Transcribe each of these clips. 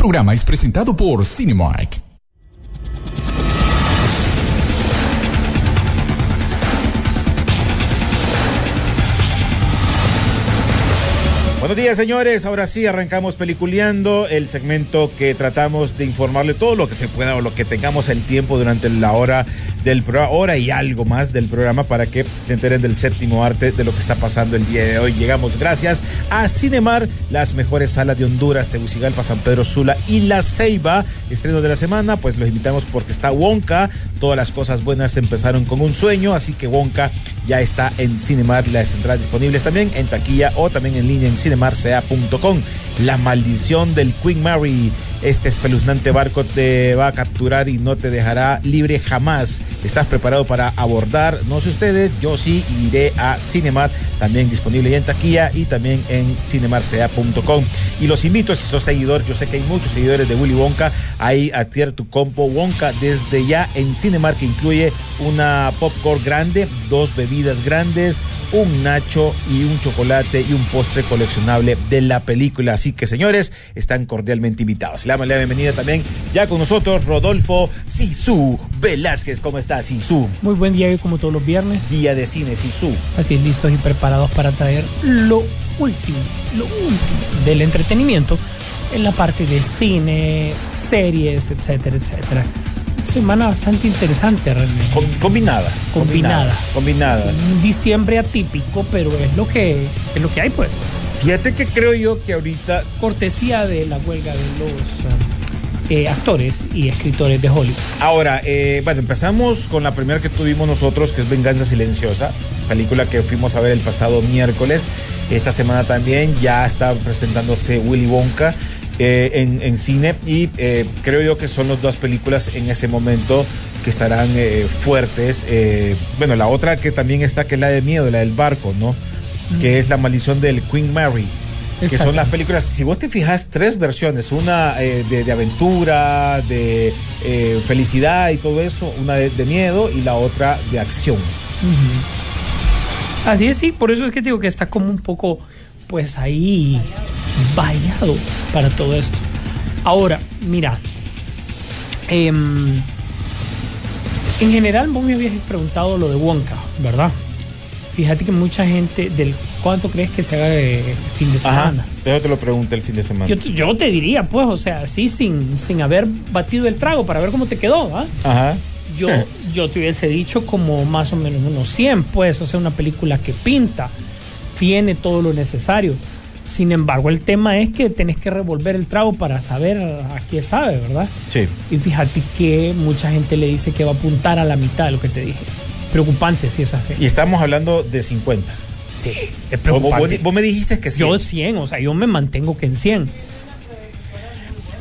Programa es presentado por Cinemark. Buenos días, señores. Ahora sí, arrancamos peliculeando el segmento que tratamos de informarle todo lo que se pueda o lo que tengamos el tiempo durante la hora del programa, hora y algo más del programa para que se enteren del séptimo arte de lo que está pasando el día de hoy. Llegamos gracias a Cinemar, las mejores salas de Honduras, Tegucigalpa, San Pedro Sula y La Ceiba. Estreno de la semana, pues los invitamos porque está Wonka. Todas las cosas buenas empezaron con un sueño, así que Wonka ya está en Cinemar, las entradas disponibles también en taquilla o también en línea en cinemarsea.com. La maldición del Queen Mary. Este espeluznante barco te va a capturar y no te dejará libre jamás. ¿Estás preparado para abordar? No sé ustedes, yo sí iré a Cinemar, también disponible en taquilla y también en cinemarsea.com. Y los invito, si sos seguidor, yo sé que hay muchos seguidores de Willy Wonka, ahí adquiere tu compo Wonka desde ya en Cinemar, que incluye una popcorn grande, dos bebidas grandes, un nacho y un chocolate y un postre coleccionable de la película. Así que, señores, están cordialmente invitados. Damos la bienvenida también ya con nosotros Rodolfo Sisu Velázquez. ¿Cómo está, Sisu? Muy buen día, hoy como todos los viernes. Día de cine, Sisu. Así es, listos y preparados para traer lo último, lo último del entretenimiento en la parte de cine, series, etcétera, etcétera. Semana bastante interesante realmente. Com- combinada. Combinada. Combinada. Un diciembre atípico, pero es lo que es lo que hay, pues. Fíjate que creo yo que ahorita Cortesía de la huelga de los eh, eh, actores y escritores de Hollywood. Ahora, eh, bueno, empezamos con la primera que tuvimos nosotros, que es Venganza Silenciosa, película que fuimos a ver el pasado miércoles. Esta semana también ya está presentándose Willy Wonka eh, en, en cine y eh, creo yo que son las dos películas en ese momento que estarán eh, fuertes. Bueno, la otra que también está, que es la de miedo, la del barco, ¿no? Que es La maldición del Queen Mary. Que son las películas, si vos te fijas, tres versiones, una eh, de, de aventura, de eh, felicidad y todo eso, una de, de miedo y la otra de acción. Así es, sí, por eso es que digo que está como un poco, pues ahí, vallado para todo esto. Ahora, mira, em, en general vos me habías preguntado lo de Wonka, ¿verdad? Fíjate que mucha gente, del ¿cuánto crees que se haga de fin de semana? Yo te lo pregunté el fin de semana. Yo, te- yo te diría, pues, o sea, así sin, sin haber batido el trago para ver cómo te quedó, ¿ah? Ajá. yo, yo te hubiese dicho como más o menos unos 100, pues, o sea, una película que pinta, tiene todo lo necesario. Sin embargo, el tema es que tenés que revolver el trago para saber a qué sabe, ¿verdad? Sí. Y fíjate que mucha gente le dice que va a apuntar a la mitad de lo que te dije. Preocupante si es así. Y estamos hablando de 50. Sí, es vos- preocupante. vos me dijiste que sí. Yo 100, o sea, yo me mantengo que en 100.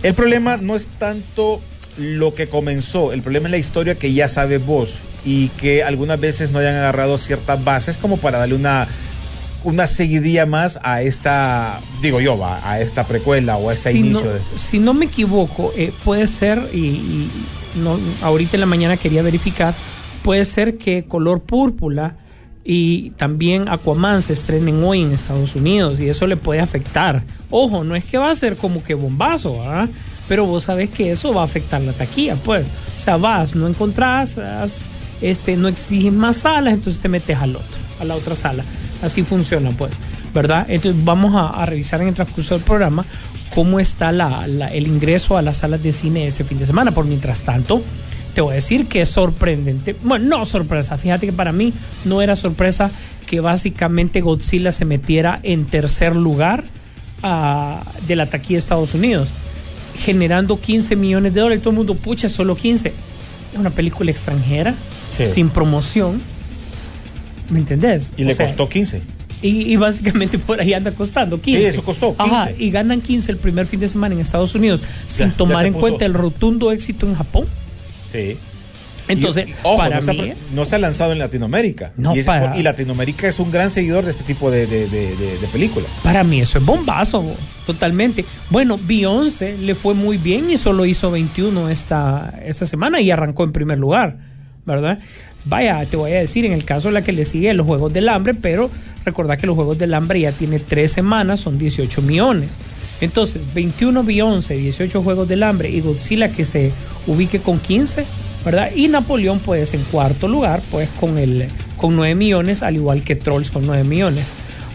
El problema no es tanto lo que comenzó, el problema es la historia que ya sabes vos y que algunas veces no hayan agarrado ciertas bases como para darle una una seguidilla más a esta, digo yo, va, a esta precuela o a este si, inicio. no, de- si no me equivoco, eh, puede ser, y, y no, ahorita en la mañana quería verificar, puede ser que Color Púrpura y también Aquaman se estrenen hoy en Estados Unidos y eso le puede afectar. Ojo, no es que va a ser como que bombazo, ¿ah? pero vos sabés que eso va a afectar la taquilla, pues. O sea, vas, no encontrás, este, no exiges más salas, entonces te metes al otro, a la otra sala. Así funciona, pues. ¿verdad? Entonces vamos a, revisar en el transcurso del programa cómo está la- el ingreso a las salas de cine este fin de semana. Por mientras tanto, te voy a decir que es sorprendente. Bueno, no sorpresa. Fíjate que para mí no era sorpresa que básicamente Godzilla se metiera en tercer lugar ah, de la taquilla de Estados Unidos, generando 15 millones de dólares. Todo el mundo, pucha, solo 15. Es una película extranjera, Sí. sin promoción. ¿Me entendés? Y O le sea, costó 15. y, y básicamente por ahí anda costando 15. Sí, eso costó, Ajá, 15. y ganan 15 el primer fin de semana en Estados Unidos, sin ya tomar en puso. cuenta el rotundo éxito en Japón. Sí. Entonces, Y- y, ojo, para no, se ha, mí, no se ha lanzado en Latinoamérica. No, y, para- y Latinoamérica es un gran seguidor de este tipo de, de, de- de- de películas. para mí eso es bombazo, bo, totalmente. Bueno, Beyoncé le fue muy bien y solo hizo 21 esta, esta semana y arrancó en primer lugar, ¿verdad? Vaya, te voy a decir, en el caso de la que le sigue los Juegos del Hambre, pero recordad que los Juegos del Hambre ya tiene tres semanas, son 18 millones. Entonces, 21 Beyoncé, 18 Juegos del Hambre y Godzilla que se ubique con 15, ¿verdad? Y Napoleón, pues, en cuarto lugar, pues, con, el, con 9 millones, al igual que Trolls con 9 millones.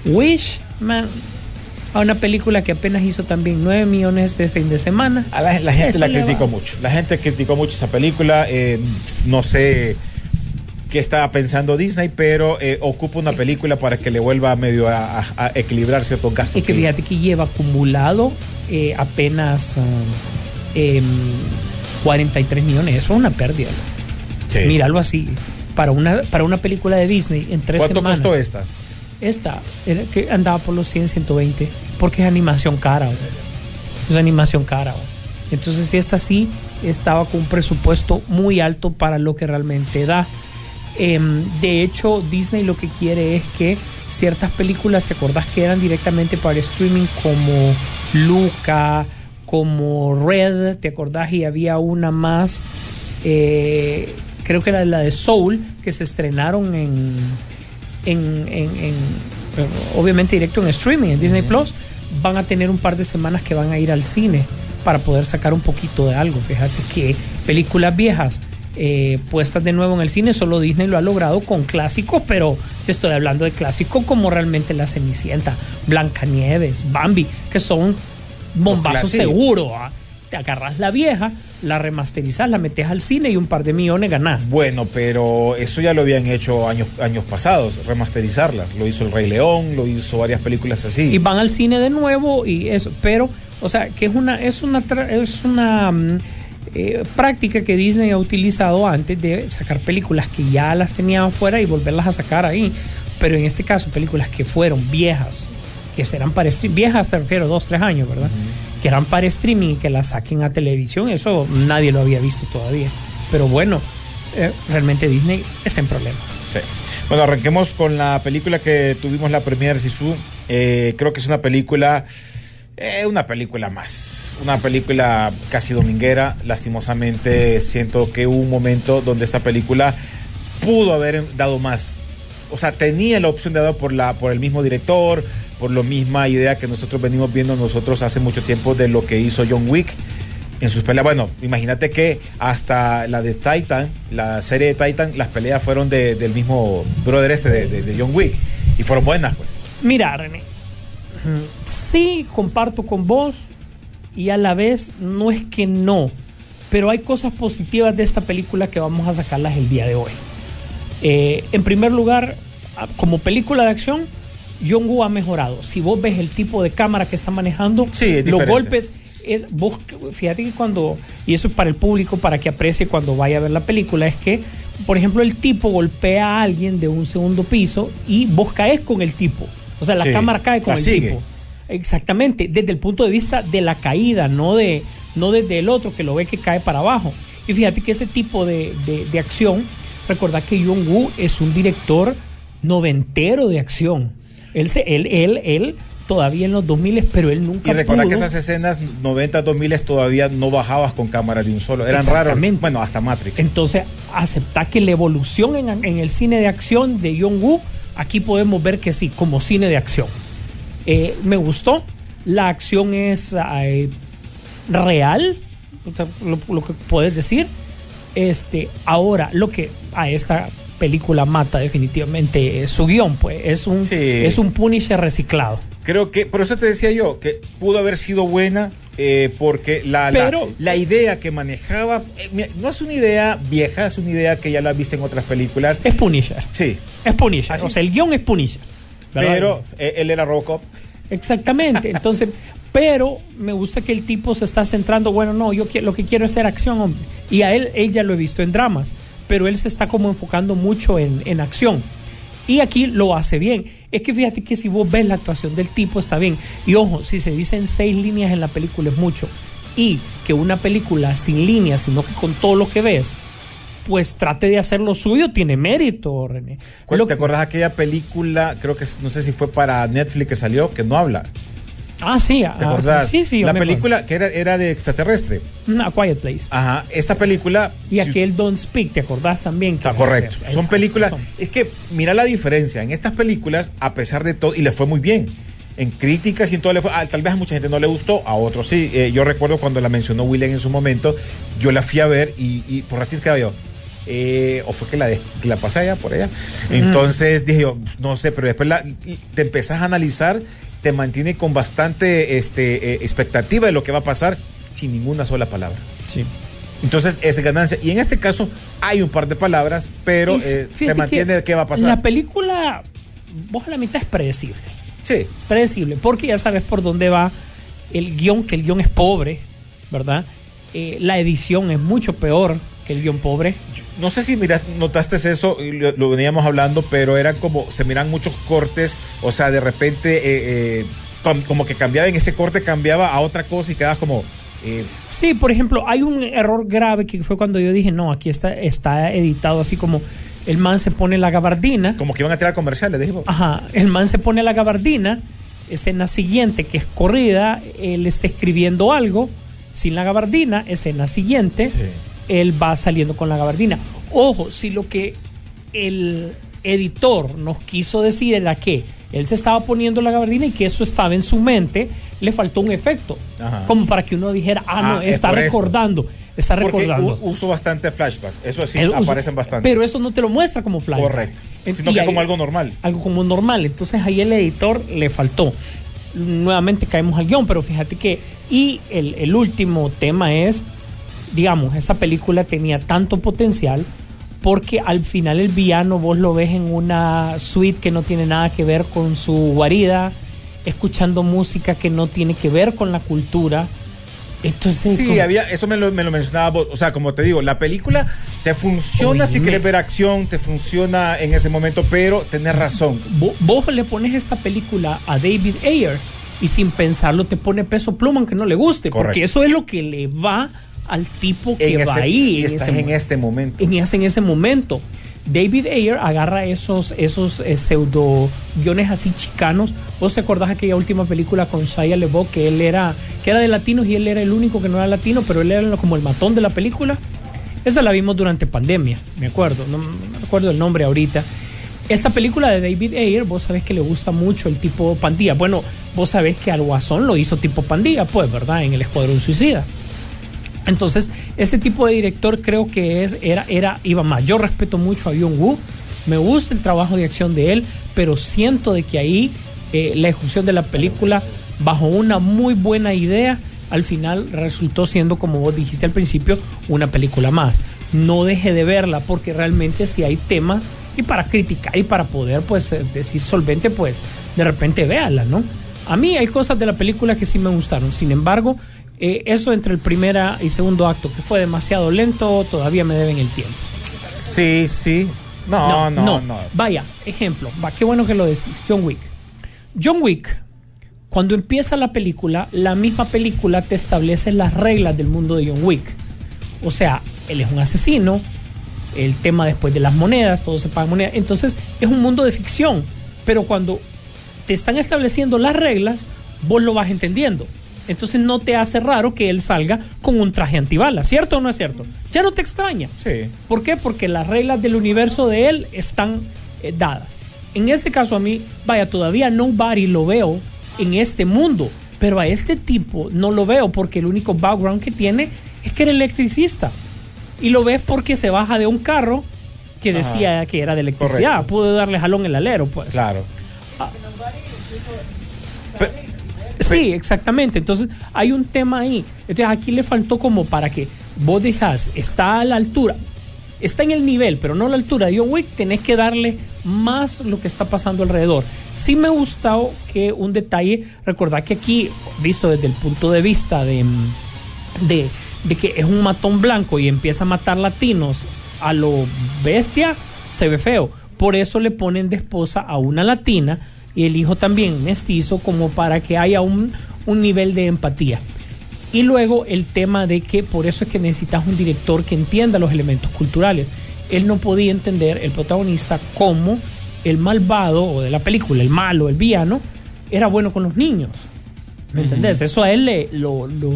Wish, man, a una película que apenas hizo también 9 millones este fin de semana. A la, la gente Eso la criticó va. mucho. La gente criticó mucho esa película. eh, no sé qué estaba pensando Disney, pero eh, ocupa una película para que le vuelva medio a, a- a equilibrar ciertos gastos. Y que fíjate que lleva acumulado eh, apenas ah, em, 43 millones. Eso es una pérdida. Sí. Míralo así. Para una, para una película de Disney en tres ¿Cuánto semanas. costó esta? Esta, era que andaba por los 100, 120, porque es animación cara. Es animación cara. Entonces, esta sí estaba con un presupuesto muy alto para lo que realmente da. Em, de hecho, Disney lo que quiere es que ciertas películas, ¿te acordás que eran directamente para streaming como Luca, como Red? ¿Te acordás? Y había una más, eh, creo que era la de Soul, que se estrenaron en, en, en- en- obviamente directo en streaming, en Disney Plus, van a tener un par de semanas que van a ir al cine para poder sacar un poquito de algo. Fíjate que películas viejas eh, puestas de nuevo en el cine, solo Disney lo ha logrado con clásicos, pero te estoy hablando de clásicos como realmente La Cenicienta, Blancanieves, Bambi, que son bombazos seguros. ¿ah? Te agarras la vieja, la remasterizas, la metes al cine y un par de millones ganás. Bueno, pero eso ya lo habían hecho años, años pasados, remasterizarlas. Lo hizo El Rey León, lo hizo varias películas así. y van al cine de nuevo y eso pero o sea que es una es una es una mm, eh, práctica que Disney ha utilizado antes de sacar películas que ya las tenían afuera y volverlas a sacar ahí. Pero en este caso películas que fueron viejas que serán para streaming viejas se refiero dos tres años verdad que eran para streaming y que las saquen a televisión eso nadie lo había visto todavía. Pero bueno eh, realmente Disney está en problemas Sí. Bueno, arranquemos con la película que tuvimos la premier Sisu. Eh, creo que es una película, eh, una película más, una película casi dominguera. Lastimosamente siento que hubo un momento donde esta película pudo haber dado más. O sea, tenía la opción de dar por la, por el mismo director, por la misma idea que nosotros venimos viendo nosotros hace mucho tiempo de lo que hizo John Wick en sus peleas. Bueno, imagínate que hasta la de Titan, la serie de Titan, las peleas fueron de- del mismo brother este de, de- de John Wick y fueron buenas, pues. Mira, René, sí comparto con vos y a la vez no es que no, pero hay cosas positivas de esta película que vamos a sacarlas el día de hoy. Eh, en primer lugar, como película de acción, John Woo ha mejorado. Si vos ves el tipo de cámara que está manejando, Sí, es los golpes, es vos, fíjate que cuando, y eso es para el público, para que aprecie cuando vaya a ver la película, es que, por ejemplo, el tipo golpea a alguien de un segundo piso y vos caes con el tipo. O sea, la Sí, cámara cae con el sigue. tipo. Exactamente, desde el punto de vista de la caída, no, de, no desde el otro que lo ve que cae para abajo. Y fíjate que ese tipo de, de- de acción, recordad que John Woo es un director noventero de acción. Él, se, él, él, él todavía en los 2000, pero él nunca Y recuerda pudo. que esas escenas 90, 2000 todavía no bajabas con cámara de un solo. Eran. Exactamente. Bueno, hasta Matrix. Entonces, aceptar que la evolución en, en el cine de acción de John Woo, aquí podemos ver que sí, como cine de acción. Eh, me gustó. La acción es eh, real, o sea, lo, lo que puedes decir. Este, ahora, lo que a esta película mata definitivamente eh, su guion, pues es un, Sí. es un Punisher reciclado. Creo que, por eso te decía yo, que pudo haber sido buena, eh, porque la, la- Pero- la, idea que manejaba, eh, no es una idea vieja, es una idea que ya la viste en otras películas. Es Punisher. Sí, Es Punisher. Así. O sea, el guion es Punisher. Pero eh, él era Robocop. Exactamente. Entonces, pero me gusta que el tipo se está centrando, bueno, no, yo lo que quiero es hacer acción, hombre. Y a él, ella lo he visto en dramas, pero él se está como enfocando mucho en, en acción. Y aquí lo hace bien. Es que fíjate que si vos ves la actuación del tipo está bien. Y ojo, si se dicen seis líneas en la película es mucho. Y que una película sin líneas, sino que con todo lo que ves, pues trate de hacer lo suyo, tiene mérito, René. ¿Te Lo acordás aquella película, creo que no sé si fue para Netflix que salió, que no habla? Ah, sí. ¿Te ah, acordás? Sí, sí. La película que era, era de extraterrestre. acuerdo. A Quiet Place. Ajá, esta película... Y si- aquel Don't Speak, ¿te acordás también? Está correcto. Son películas. son- Es que mira la diferencia. En estas películas, a pesar de todo, y le fue muy bien. En críticas y en todo le fue. ah, tal vez a mucha gente no le gustó, a otros sí. Eh, yo recuerdo cuando la mencionó William en su momento, yo la fui a ver y, y por ratito quedaba yo. Eh, o fue que la, de- que la pasé allá por allá. Entonces dije yo, no sé, pero después la- te empezás a analizar, te mantiene con bastante este, eh, expectativa de lo que va a pasar sin ninguna sola palabra. Sí. Entonces, es ganancia. Y en este caso, hay un par de palabras, pero Es- eh, te mantiene que qué va a pasar. La película, vos a la mitad es predecible. Sí. Predecible, porque ya sabes por dónde va el guion, que el guion es pobre, ¿verdad? La edición es mucho peor que el guion pobre. No sé si mira, notaste eso, lo, lo veníamos hablando, pero eran como, se miran muchos cortes, o sea, de repente, eh, eh, com- como que cambiaba en ese corte, cambiaba a otra cosa y quedabas como, eh, Sí, por ejemplo, hay un error grave que fue cuando yo dije, no, aquí está, está editado así como el man se pone la gabardina. como que iban a tirar comerciales, dijimos. Ajá, el man se pone la gabardina, escena siguiente que es corrida, él está escribiendo algo sin la gabardina, escena siguiente, Sí. Él va saliendo con la gabardina. Ojo, si lo que el editor nos quiso decir era que él se estaba poniendo la gabardina y que eso estaba en su mente, le faltó un efecto, Ajá. como para que uno dijera, ah, no, Ah, es está recordando, está recordando. uso bastante flashback, eso sí, usa- aparecen bastante. Pero eso no te lo muestra como flashback. Correcto. Sino que ahí- como algo normal. Algo como normal. Entonces ahí el editor le faltó. Nuevamente caemos al guion, pero fíjate que. Y el, el último tema es, digamos, esta película tenía tanto potencial porque al final el villano vos lo ves en una suite que no tiene nada que ver con su guarida, escuchando música que no tiene que ver con la cultura. Entonces, Sí, había, eso me lo, me lo mencionaba vos. O sea, como te digo, la película te funciona si quieres ver acción, te funciona en ese momento, pero tenés razón. Vo- vos le pones esta película a David Ayer y sin pensarlo te pone peso pluma aunque no le guste, Correcto. porque eso es lo que le va al tipo que En va ese- ahí. y estás ese en mo- este momento. en ese, en ese momento. David Ayer agarra esos, esos eh, pseudo guiones así chicanos. ¿Vos te acordás aquella última película con Shia LeBeouf que él era, que era de latinos y él era el único que no era latino, pero él era como el matón de la película? Esa la vimos durante pandemia, me acuerdo, no, no me recuerdo el nombre ahorita. Esta película de David Ayer, vos sabés que le gusta mucho el tipo pandilla. Bueno, vos sabés que al Guasón lo hizo tipo pandilla, pues, ¿verdad? En el Escuadrón Suicida. Entonces, este tipo de director creo que es, era, era, iba más. Yo respeto mucho a Young Woo, me gusta el trabajo de acción de él, pero siento de que ahí eh, la ejecución de la película, bajo una muy buena idea, al final resultó siendo, como vos dijiste al principio, una película más. No deje de verla porque realmente si hay temas y para criticar y para poder pues eh, decir solvente, pues de repente véala, ¿no? A mí hay cosas de la película que sí me gustaron. Sin embargo, eh, eso entre el primer y segundo acto, que fue demasiado lento, todavía me deben el tiempo. Sí, sí. No, no, no. Vaya, ejemplo, va, qué bueno que lo decís. John Wick. John Wick, cuando empieza la película, la misma película te establece las reglas del mundo de John Wick. O sea, él es un asesino, el tema después de las monedas, todo se paga en monedas. Entonces, es un mundo de ficción. Pero cuando te están estableciendo las reglas, vos lo vas entendiendo. Entonces no te hace raro que él salga con un traje antibalas, ¿cierto o no es cierto? Ya no te extraña. Sí. ¿Por qué? Porque las reglas del universo de él están eh, dadas. En este caso a mí, vaya, todavía nobody lo veo en este mundo, pero a este tipo no lo veo porque el único background que tiene es que era electricista. Y lo ves porque se baja de un carro que decía que era de electricidad. Correcto. Pudo darle jalón el alero, pues. Claro. Sí, exactamente. Entonces hay un tema ahí. Entonces aquí le faltó como para que vos dejas, está a la altura, está en el nivel, pero no a la altura de John Wick, tenés que darle más lo que está pasando alrededor. Sí me gustó que un detalle, recordad que aquí, visto desde el punto de vista de, de, de que es un matón blanco y empieza a matar latinos a lo bestia, se ve feo. Por eso le ponen de esposa a una latina y el hijo también mestizo como para que haya un, un nivel de empatía. Y luego el tema de que por eso es que necesitas un director que entienda los elementos culturales. Él no podía entender el protagonista como el malvado o de la película, el malo, el villano, era bueno con los niños. ¿Me entendés? Eso a él le, lo, lo,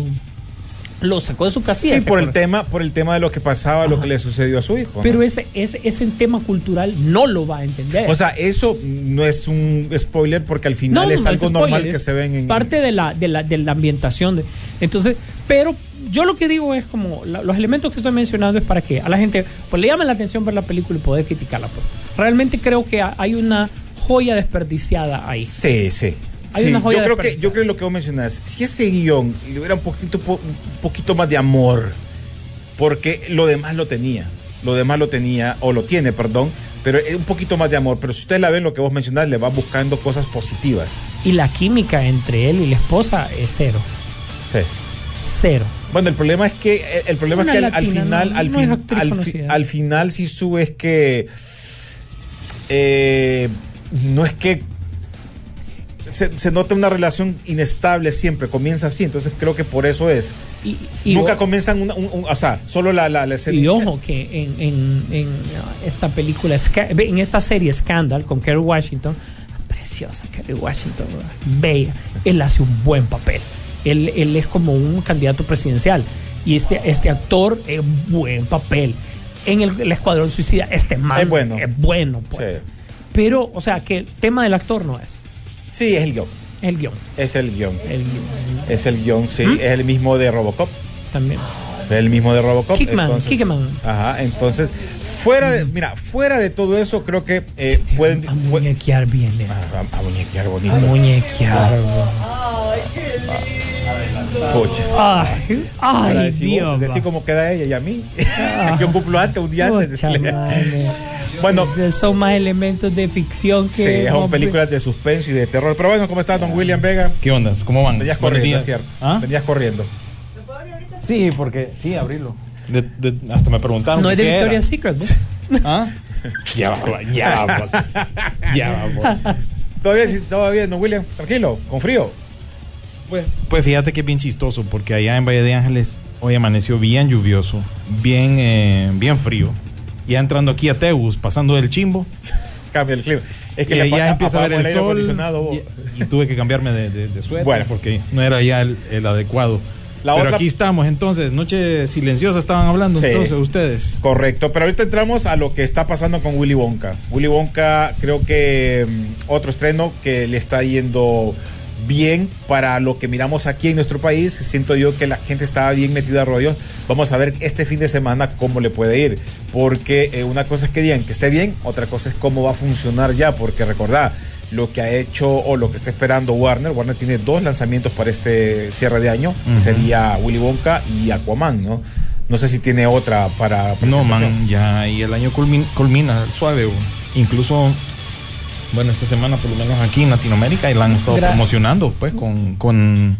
lo sacó de su casilla. Sí, ¿se por el tema, por el tema de lo que pasaba, lo que le sucedió a su hijo. ¿no? Pero ese, ese, ese tema cultural no lo va a entender. O sea, eso no es un spoiler porque al final no, es no algo spoiler, normal que se ven en. Parte de la, de la, de la ambientación. De, entonces, pero yo lo que digo es como la- los elementos que estoy mencionando es para que a la gente pues le llame la atención ver la película y poder criticarla. pues. Realmente creo que ha- hay una joya desperdiciada ahí. Sí, sí. Hay Sí, una joya yo creo que yo creo lo que vos mencionás, si ese guion le hubiera un poquito po- un poquito más de amor, porque lo demás lo tenía, lo demás lo tenía o lo tiene, perdón, pero es un poquito más de amor, pero si usted la ve lo que vos mencionás, le va buscando cosas positivas. Y la química entre él y la esposa es cero. Sí. Cero. Bueno, el problema es que el problema Una es que al, final, no- al, fin- fi- final sí sube es que eh, no es que se, se nota una relación inestable siempre, comienza así, entonces creo que por eso es. Y, y Nunca o- comienzan una, un- un- o sea, solo la, la, la escena Y ojo que en, en- en esta película, en esta serie Scandal con Kerry Washington, preciosa Kerry Washington, bella, él hace un buen papel. Él, él es como un candidato presidencial. Y este, este actor es buen papel. En el, el Escuadrón Suicida, este man Es bueno. es bueno, pues. Sí. Pero, o sea, que el tema del actor no es, Sí, es el guion. es el guion. Es el guion. El guion Es el guion, sí. ¿Mm? Es el mismo de Robocop. también. Es el mismo de Robocop. Kickman, entonces- Kickman. Ajá, entonces, fuera de, mira, fuera de todo eso, creo que eh, pueden. a muñequear bien, le- a, a muñequear bonito. a muñequear. Ay, Para ay, decir, Dios. decir cómo queda ella y a mí. Yo cumplo antes, un día antes. Bueno, Son más elementos de ficción que. sí, son películas de suspenso y de terror. Pero bueno, ¿cómo está don William Vega? ¿Qué onda? ¿Cómo van? Venías corriendo, días. ¿cierto? ¿Ah? Venías corriendo. Sí, porque. Sí, abrirlo. De- de- hasta me preguntaron. No es de. Victoria's Secret, ¿no? ¿Ah? Ya vamos, ya vamos. Ya vamos. Todavía, sí, todavía, don William, tranquilo, con frío. Pues, pues fíjate que es bien chistoso, porque allá en Valle de Ángeles hoy amaneció bien lluvioso, bien, eh, bien frío. Ya entrando aquí a Teus, pasando del chimbo, Cambia el clima. Es que y allá apa- empieza a ver el aire sol. Y, y tuve que cambiarme de, de, de suéter Bueno. porque no era ya el, el adecuado. La Pero otra- aquí estamos entonces, noche silenciosa estaban hablando Sí. entonces ustedes. Correcto, pero ahorita entramos a lo que está pasando con Willy Wonka. Willy Wonka, creo que mm, otro estreno que le está yendo bien para lo que miramos aquí en nuestro país. Siento yo que la gente está bien metida a rollo. Vamos a ver este fin de semana cómo le puede ir. Porque eh, una cosa es que digan que esté bien, otra cosa es cómo va a funcionar ya. Porque recordad, lo que ha hecho o lo que está esperando Warner. Warner tiene dos lanzamientos para este cierre de año, que sería Willy Wonka y Aquaman, ¿no? No sé si tiene otra para No, man, ya y el año culmin- culmina suave. Incluso, bueno, esta semana, por lo menos aquí en Latinoamérica, y la han estado Gra- promocionando, pues, con, con.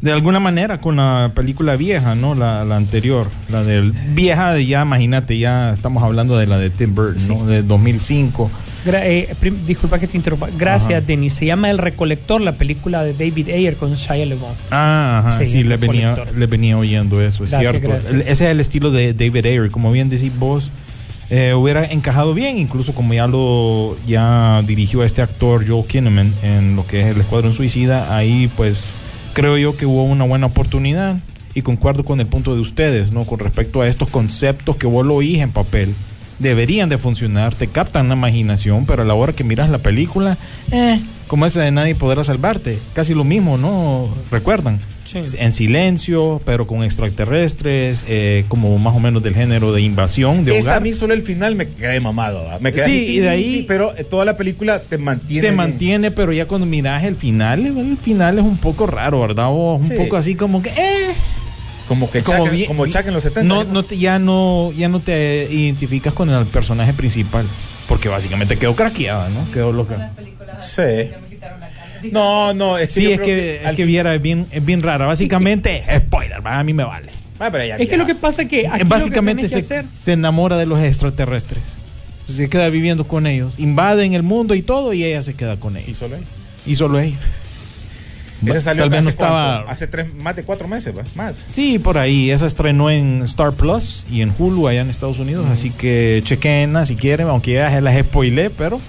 De alguna manera, con la película vieja, ¿no? La, la anterior. La del. Vieja, de ya, imagínate, ya estamos hablando de la de Tim Burton, ¿no? De 2005. Gra- eh, disculpa que te interrumpa. Gracias. Denis. Se llama El Recolector, la película de David Ayer con Shia LaBeouf. Ah, ajá, Sí, sí, le venía, le venía oyendo eso, es Gracias, cierto. gracias. Ese es el estilo de David Ayer, como bien decís vos, eh, hubiera encajado bien, incluso como ya lo ya dirigió a este actor Joel Kinnaman en lo que es el Escuadrón Suicida, ahí pues creo yo que hubo una buena oportunidad y concuerdo con el punto de ustedes, ¿no? Con respecto a estos conceptos que vos lo oís en papel. Deberían de funcionar, te captan la imaginación, pero a la hora que miras la película, eh, como esa de Nadie podrá salvarte. Casi lo mismo, ¿no? ¿Recuerdan? Sí. En silencio, pero con extraterrestres, eh, como más o menos del género de invasión, de Esa a hogar. mí solo el final me quedé mamado. ¿verdad? Me quedé Sí, y de ahí- Pero eh, toda la película te mantiene. te bien. mantiene, pero ya cuando miras el final, el final es un poco raro, ¿verdad? O un Sí. poco así como que, eh, Como que como Chuck, bien- como Chuck en los 70. no, no te- ya no, ya no te identificas con el personaje principal, porque básicamente quedó craqueada, ¿no? Quedó loca. Sí. No, no, es que Sí, es que, es al que viera, es bien, es bien rara. Básicamente, spoiler, a mí me vale. Ah, pero ya Es que lo que pasa es que aquí Básicamente lo que se, que hacer, se enamora de los extraterrestres. Se queda viviendo con ellos. Invaden el mundo y todo, y ella se queda con Y ellos. solo ahí. Y solo ella. Ese salió Tal vez hace, no estaba. cuánto? hace tres, más de cuatro meses, ¿va? más. Sí, por ahí. Esa estrenó en Star Plus y en Hulu allá en Estados Unidos. Así que chequenla si quieren, aunque ya se las spoilé, pero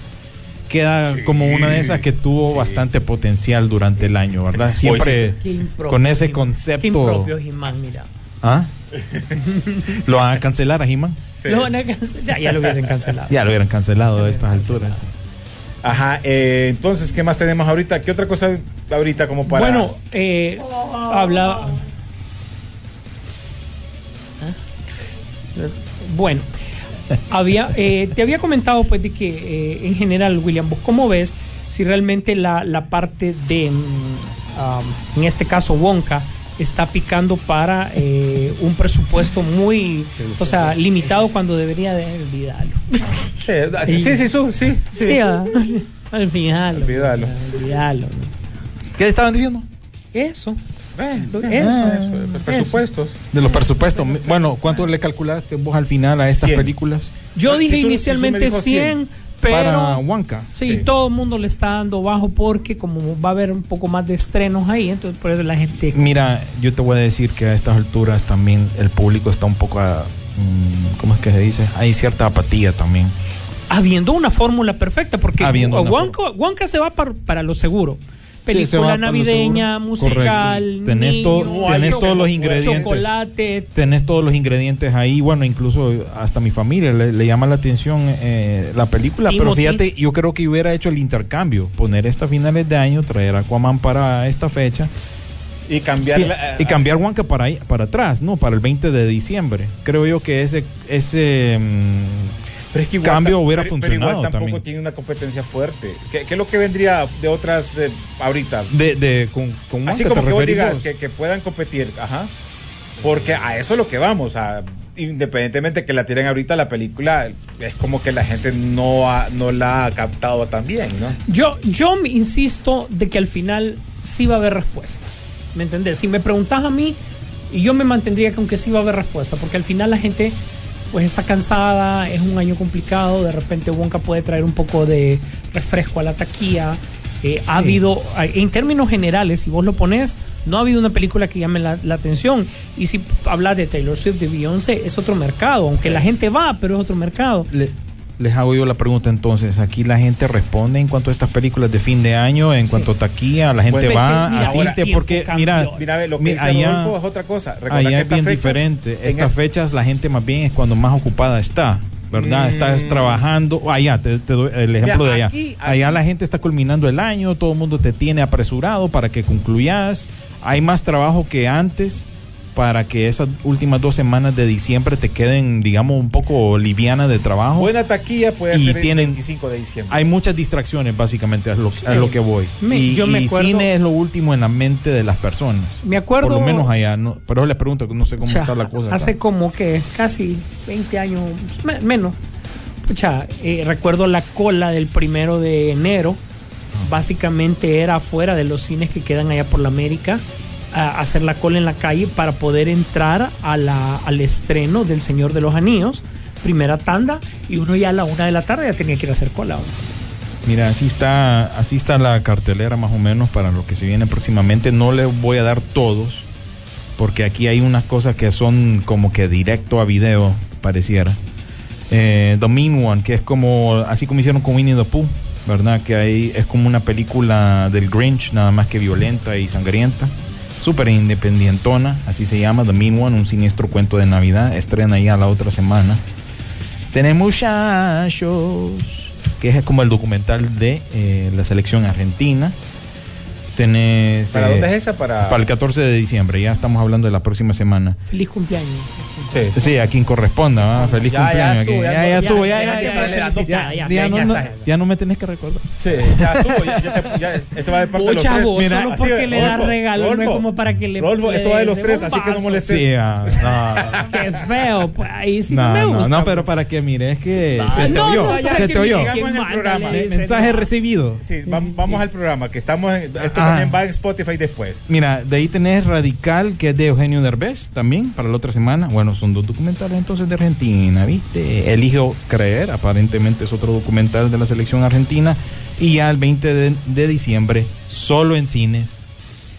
queda Sí, como una de esas que tuvo sí. bastante potencial durante el año, ¿verdad? Siempre impropio, con ese concepto. Qué impropio, He-Man, mira. ¿Ah? ¿Lo van a cancelar a He-Man? Sí. Lo van a cancelar. Ya, ya lo hubieran cancelado. Ya lo hubieran cancelado a estas alturas. Ajá, eh, entonces, ¿qué más tenemos ahorita? ¿Qué otra cosa ahorita como para. Bueno, eh, hablaba. ¿Ah? Bueno, había, eh, te había comentado pues de que eh, en general, William, ¿vos cómo ves si realmente la, la parte de, um, en este caso, Wonka, está picando para eh, un presupuesto muy, o sea, limitado cuando debería de olvidarlo. Sí, sí, sí, su- sí, sí. Sí, ah, olvidarlo. Olvídalo. Olvidarlo. ¿Qué estaban diciendo? Eso. Eh, Eso, eso, eso. presupuestos. De los presupuestos. Bueno, ¿cuánto le calculaste vos al final a estas 100. películas? Yo Ah, dije si si inicialmente 100, 100. Pero Para Wonka. sí, Sí. todo el mundo le está dando bajo porque como va a haber un poco más de estrenos ahí, entonces por eso la gente Mira, yo te voy a decir que a estas alturas también el público está un poco, a, mm, ¿cómo es que se dice? Hay cierta apatía también. habiendo una fórmula perfecta porque Wonka se va para, para lo seguro. Sí, Película para lo navideña, musical, Correcto. Tenés niños, to- tenés choco- todos los ingredientes. chocolate, Tenés todos los ingredientes ahí, bueno, incluso hasta mi familia le, le llama la atención eh, la película, pero fíjate, yo creo que hubiera hecho el intercambio, poner esta a finales de año, traer a Aquaman para esta fecha Y cambiar Sí, la- y cambiar Wonka para ahí, para atrás, ¿no? Para el 20 de diciembre. Creo yo que ese ese mm, Pero es que igual cambio hubiera pero- pero funcionado igual tampoco también. tiene una competencia fuerte. ¿Qué, qué es lo que vendría de otras de ahorita? de, de con, con Así como ¿te que vos digas que, que puedan competir, ajá. Porque a eso es lo que vamos, a independientemente que la tiren ahorita la película, es como que la gente no, ha- no la ha captado tan bien, ¿no? Yo, yo me insisto de que al final sí va a haber respuesta. ¿Me entendés? Si me preguntas a mí, yo me mantendría con que sí va a haber respuesta, porque al final la gente pues está cansada, es un año complicado, de repente Wonka puede traer un poco de refresco a la taquilla. Eh, Ha habido, en términos generales, si vos lo pones, no ha habido una película que llame la, la atención. Y si hablas de Taylor Swift, de Beyoncé, es otro mercado, aunque la gente va, pero es otro mercado. Le- les hago yo la pregunta entonces. Aquí la gente responde en cuanto a estas películas de fin de año, en cuanto a taquilla, la gente va, mira, asiste, porque cambió. mira, Mira, ve, lo que dice allá- Rodolfo es otra cosa. Recuerda allá que es bien fechas- diferente. en Estas es- fechas la gente más bien es cuando más ocupada está. ¿Verdad? Mm. Estás trabajando. Allá, te, te doy el ejemplo Mira, de allá. aquí- allá la gente está culminando el año, todo el mundo te tiene apresurado para que concluyas. Hay más trabajo que antes para que esas últimas dos semanas de diciembre te queden, digamos, un poco livianas de trabajo. Buena taquilla puede Y ser el tienen- 25 de diciembre. Hay muchas distracciones, básicamente, es lo, que voy. Me- y yo me y acuerdo- cine es lo último en la mente de las personas. Me acuerdo. Por lo menos allá. No, pero les pregunto, no sé cómo está la cosa. Hace acá. como que casi 20 años, me- menos. Pucha, eh, recuerdo la cola del primero de enero. Básicamente era afuera de los cines que quedan allá por la América. A hacer la cola en la calle para poder entrar a la, al estreno del Señor de los Anillos. Primera tanda. Y uno ya a la una de la tarde ya tenía que ir a hacer cola. Mira, así está, así está la cartelera más o menos para lo que se viene próximamente. No les voy a dar todos, porque aquí hay unas cosas que son como que directo a video, pareciera. Eh, the Mean One, que es como, así como hicieron con Winnie the Pooh, ¿verdad? Que ahí es como una película del Grinch, nada más que violenta y sangrienta. Súper independientona, así se llama, The Mean One, un siniestro cuento de Navidad. Estrena ya la otra semana. Tenemos muchachos. que es como el documental de eh, la selección argentina. Tenés, ¿Para eh, dónde es esa? Para, Para el 14 de diciembre, ya estamos hablando de la próxima semana. Feliz cumpleaños. Sí. Sí, a quien corresponda, ¿va? feliz Ya, ya cumpleaños. ya ya, ya estuvo, ya, ya, ya, ya, ya, ya, ya, sí, ya, ya, ya, ya ya no- no- ya no me tenés que recordar. Sí, ya estuvo, ya, ya te- ya- esto va de parte de los tres. voz, solo así porque es, le da Rodolfo, regalo, no es como para que le- Rodolfo, le esto va de los tres, así que no molestes. Sí, ah, no. Qué feo, pues ahí sí no, me gusta. no, pero para que mires que Ah, se te oyó, se te que oyó. mire, Mensaje recibido. Sí, vam- vamos al programa, que estamos en, esto Ah. también va en Spotify después. Mira, de ahí tenés Radical, que es de Eugenio Derbez, también, para la otra semana. Bueno, son dos documentales entonces de Argentina, ¿viste? Elijo creer, aparentemente es otro documental de la selección argentina. Y ya el 20 de, de diciembre, solo en cines,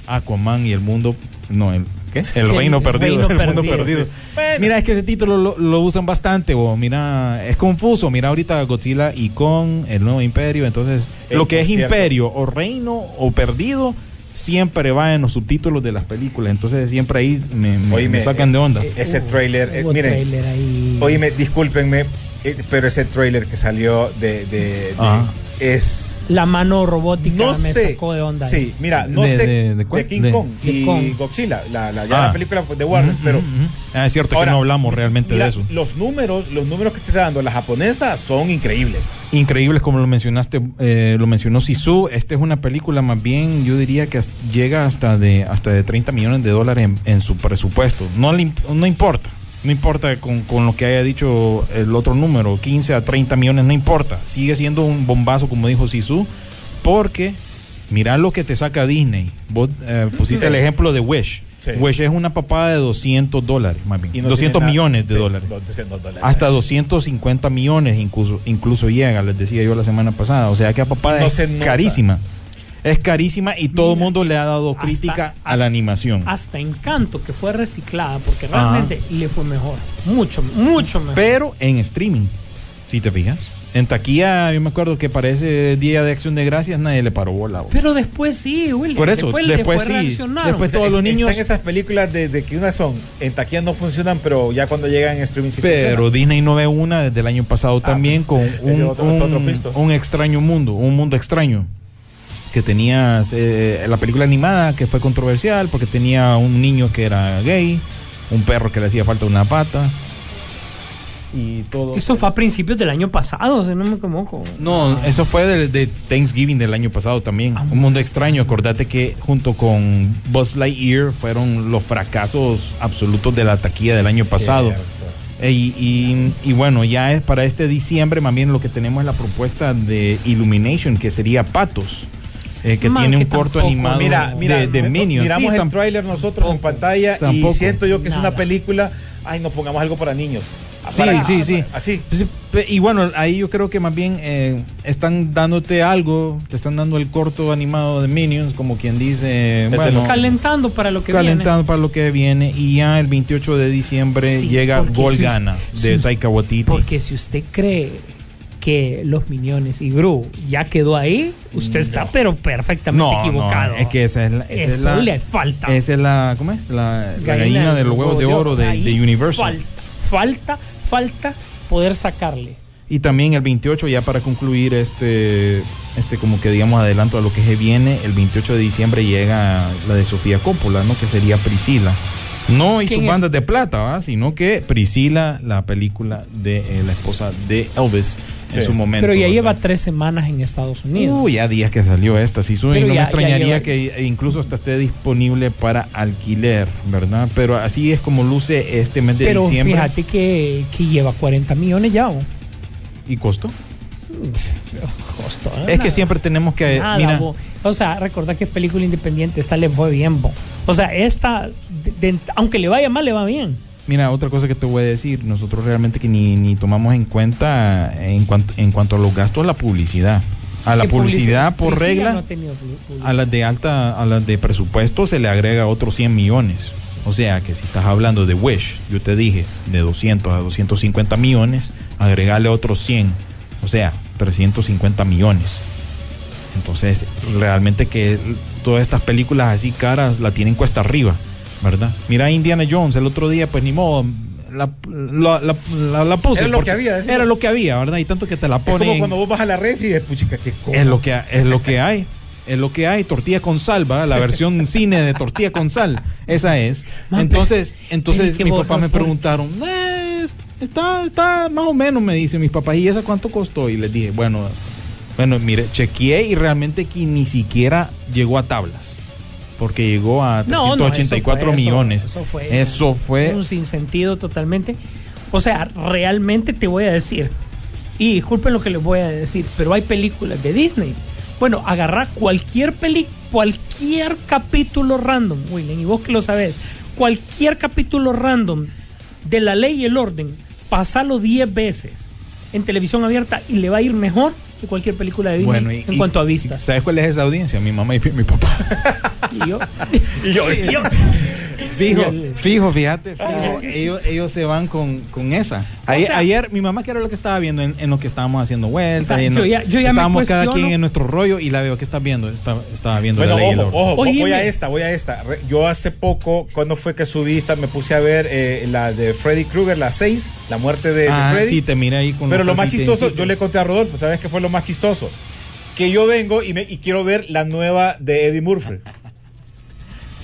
Aquaman y el mundo... No, el... ¿Qué? El, El reino perdido. reino el mundo perdido. Bueno. Mira, es que ese título lo, lo usan bastante, bo. mira, es confuso. Mira ahorita Godzilla y Kong, el nuevo imperio. Entonces, lo que es cierto. imperio o reino o perdido siempre va en los subtítulos de las películas. Entonces, siempre ahí me, me- Oíme, me sacan de onda. eh, Ese trailer, eh, Hubo miren, trailer ahí. Oíme, discúlpenme, eh, pero ese trailer que salió de, de- de- Ajá. Es La mano robótica no me sé. sacó de onda. Sí, mira, no De- sé de- de, de? King De- Kong de y Kong. Godzilla, la, la, ya Ah. la película de Warner, pero. Ah, es cierto ahora, que no hablamos realmente mira, de eso. Los números, los números que te está dando la japonesa son increíbles. Increíbles como lo mencionaste, eh, lo mencionó Sisu. Esta es una película más bien, yo diría que hasta- llega hasta de hasta de 30 millones de dólares en, en su presupuesto. No le imp- no importa, no importa con, con lo que haya dicho el otro número, 15 a 30 millones, no importa. Sigue siendo un bombazo, como dijo Sisu, porque mira lo que te saca Disney. Vos eh, pusiste Sí. el ejemplo de Wish. Sí. Wish es una papada de 200 dólares, más bien. No 200 tiene nada- millones de sí, dólares. los 200 dólares. Hasta 250 millones incluso, incluso llega, les decía yo la semana pasada. O sea que la papada No es carísima. Es carísima y todo el mundo le ha dado hasta- crítica a hasta- la animación. Hasta Encanto, que fue reciclada, porque Ajá. realmente le fue mejor. Mucho, mucho mejor. Pero en streaming, si te fijas. En taquilla, yo me acuerdo que para ese Día de Acción de Gracias nadie le paró bola. bo. Pero después sí, William. Por eso, después, después después sí, después todos Es- los niños- Están esas películas de, de que unas son, en taquilla no funcionan, pero ya cuando llegan en streaming sí Pero funcionan. Disney no ve una desde el año pasado también con ese un, otro- un extraño mundo, un mundo extraño. Que tenías eh, la película animada que fue controversial porque tenía un niño que era gay, un perro que le hacía falta una pata. Y todo. Eso fue a principios del año pasado, si no me equivoco. No, eso fue de, de Thanksgiving del año pasado también. Un mundo extraño. Acordate que junto con Buzz Lightyear fueron los fracasos absolutos de la taquilla del año pasado. Cierto. Y, y- y bueno, ya es para este diciembre, más bien lo que tenemos es la propuesta de Illumination, que sería Patos, eh, que Man, tiene un corto tampoco- animado Mira, mira, de, de mi- Minions. miramos Sí, el tráiler nosotros en pantalla Tampoco. y siento yo que es una película, ay, no pongamos algo para niños. Sí, Para- sí, sí. Así. Y bueno, ahí yo creo que más bien eh, están dándote algo, te están dando el corto animado de Minions, como quien dice, bueno, Calentando para lo que calentando para lo que viene. Y ya el 28 de diciembre Sí, llega Gol si de Taika Waititi. viene. Porque si usted cree que los Miniones y Gru ya quedó ahí, usted está pero perfectamente equivocado. No, es que esa es la, esa es la- le falta. Esa es la, ¿cómo es? La, la gallina de los huevos de oro de Universal. Falta, falta, falta poder sacarle. Y también el 28, ya para concluir este, este como que digamos adelanto a lo que se viene, el 28 de diciembre llega la de Sofía Coppola, ¿no? Que sería Priscila. No y sus bandas de plata, ¿va? Sino que Priscila, la película de eh, la esposa de Elvis en su momento. Pero ya ¿verdad? lleva tres semanas en Estados Unidos. Uy, ya días que salió esta, sí, Pero no ya- me extrañaría lleva- que incluso hasta esté disponible para alquiler, ¿verdad? Pero así es como luce este mes de Pero diciembre. fíjate que, que lleva 40 millones ya. ¿o? ¿Y costo? Costó, Es que siempre tenemos que, Nada, mira, bo. O sea, recordad que es película independiente, esta le fue bien, bo. O sea, esta, de- de- aunque le vaya mal, le va bien. Mira, otra cosa que te voy a decir, nosotros realmente que ni, ni tomamos en cuenta en cuanto, en cuanto a los gastos, la publicidad. A la publicidad por regla, no publicidad. a las de alta, a las de presupuesto se le agrega otros 100 millones. O sea que si estás hablando de Wish, yo te dije, de 200 a 250 millones, agregarle otros 100, o sea, 350 millones. Entonces, realmente que todas estas películas así caras la tienen cuesta arriba, ¿verdad? Mira Indiana Jones, el otro día, pues ni modo, la, la, la, la- la puse. Era lo que había, decimos. Era lo que había, ¿verdad? Y tanto que te la Es ponen. como cuando vos vas a la refri y dices, puchica, qué cosa. Es lo que, es lo que hay. Es lo que hay, tortilla con sal, ¿va? La versión cine de tortilla con sal. Esa es. Entonces, entonces es que mis papás me preguntaron, "Eh, es- está, está más o menos, me dicen mis papás, ¿y esa cuánto costó? Y les dije, bueno, bueno, mire, chequeé y realmente que ni siquiera llegó a tablas. Porque llegó a No, no, eso 384 fue- eso- millones. Eso fue, Eso fue un sinsentido totalmente. O sea, realmente te voy a decir, y disculpen lo que les voy a decir, pero hay películas de Disney. Bueno, agarrar cualquier peli, cualquier capítulo random, William, y vos que lo sabes, cualquier capítulo random de La Ley y el Orden, pasalo 10 veces en televisión abierta y le va a ir mejor que cualquier película de Disney bueno. y- en y- cuanto a vistas. ¿Sabes cuál es esa audiencia? Mi mamá y mi papá. Y yo, Y yo, y yo- Fijo, fijo, fíjate. fijo, ellos, ellos se van con, con esa. Ayer, sea- ayer, mi mamá, que era lo que estaba viendo en, en lo que estábamos haciendo vueltas. O sea, yo ya- yo ya me estábamos cada quien en nuestro rollo y la veo. ¿Qué estás viendo? Está- estaba viendo Bueno, ojo, ojo, voy a esta, voy a esta. Yo hace poco, cuando fue que subí esta, me puse a ver eh, la de Freddy Krueger, la 6, la muerte de, de Ah, Freddy. sí, te miré ahí con Pero lo más chistoso, yo le conté a Rodolfo, ¿sabes qué fue lo más chistoso? Que yo vengo y, me, y quiero ver la nueva de Eddie Murphy.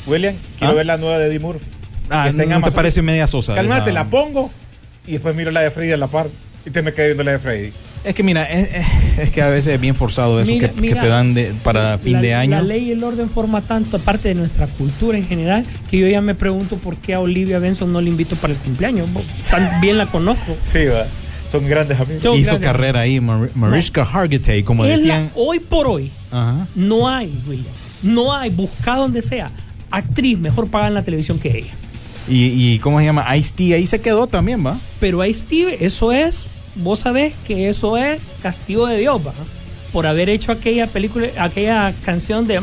William, quiero ¿Ah? ver la nueva de Eddie Murphy. Ah, que está en ¿no te Amazon. parece media sosa? Cálmate, esa? la pongo y después miro la de Freddy a la par. Y te me quedé viendo la de Freddy. Es que mira, es, que a veces es bien forzado eso Mira, que, te dan de, para fin la, de año. La ley y el orden forma tanto parte de nuestra cultura en general que yo ya me pregunto por qué a Olivia Benson no le invito para el cumpleaños. Tan bien la conozco. Sí, va. Son grandes amigos. Hizo carrera ahí, Mar- Mariska Hargitay, como Es la- decían. hoy por hoy Ajá. no hay, William, no hay, busca donde sea, actriz mejor pagada en la televisión que ella. Y, y ¿cómo se llama? Ice-T ahí se quedó también, ¿va? Pero ahí Steve, eso es, vos sabés que eso es castigo de Dios, ¿va? Por haber hecho aquella película, aquella canción de,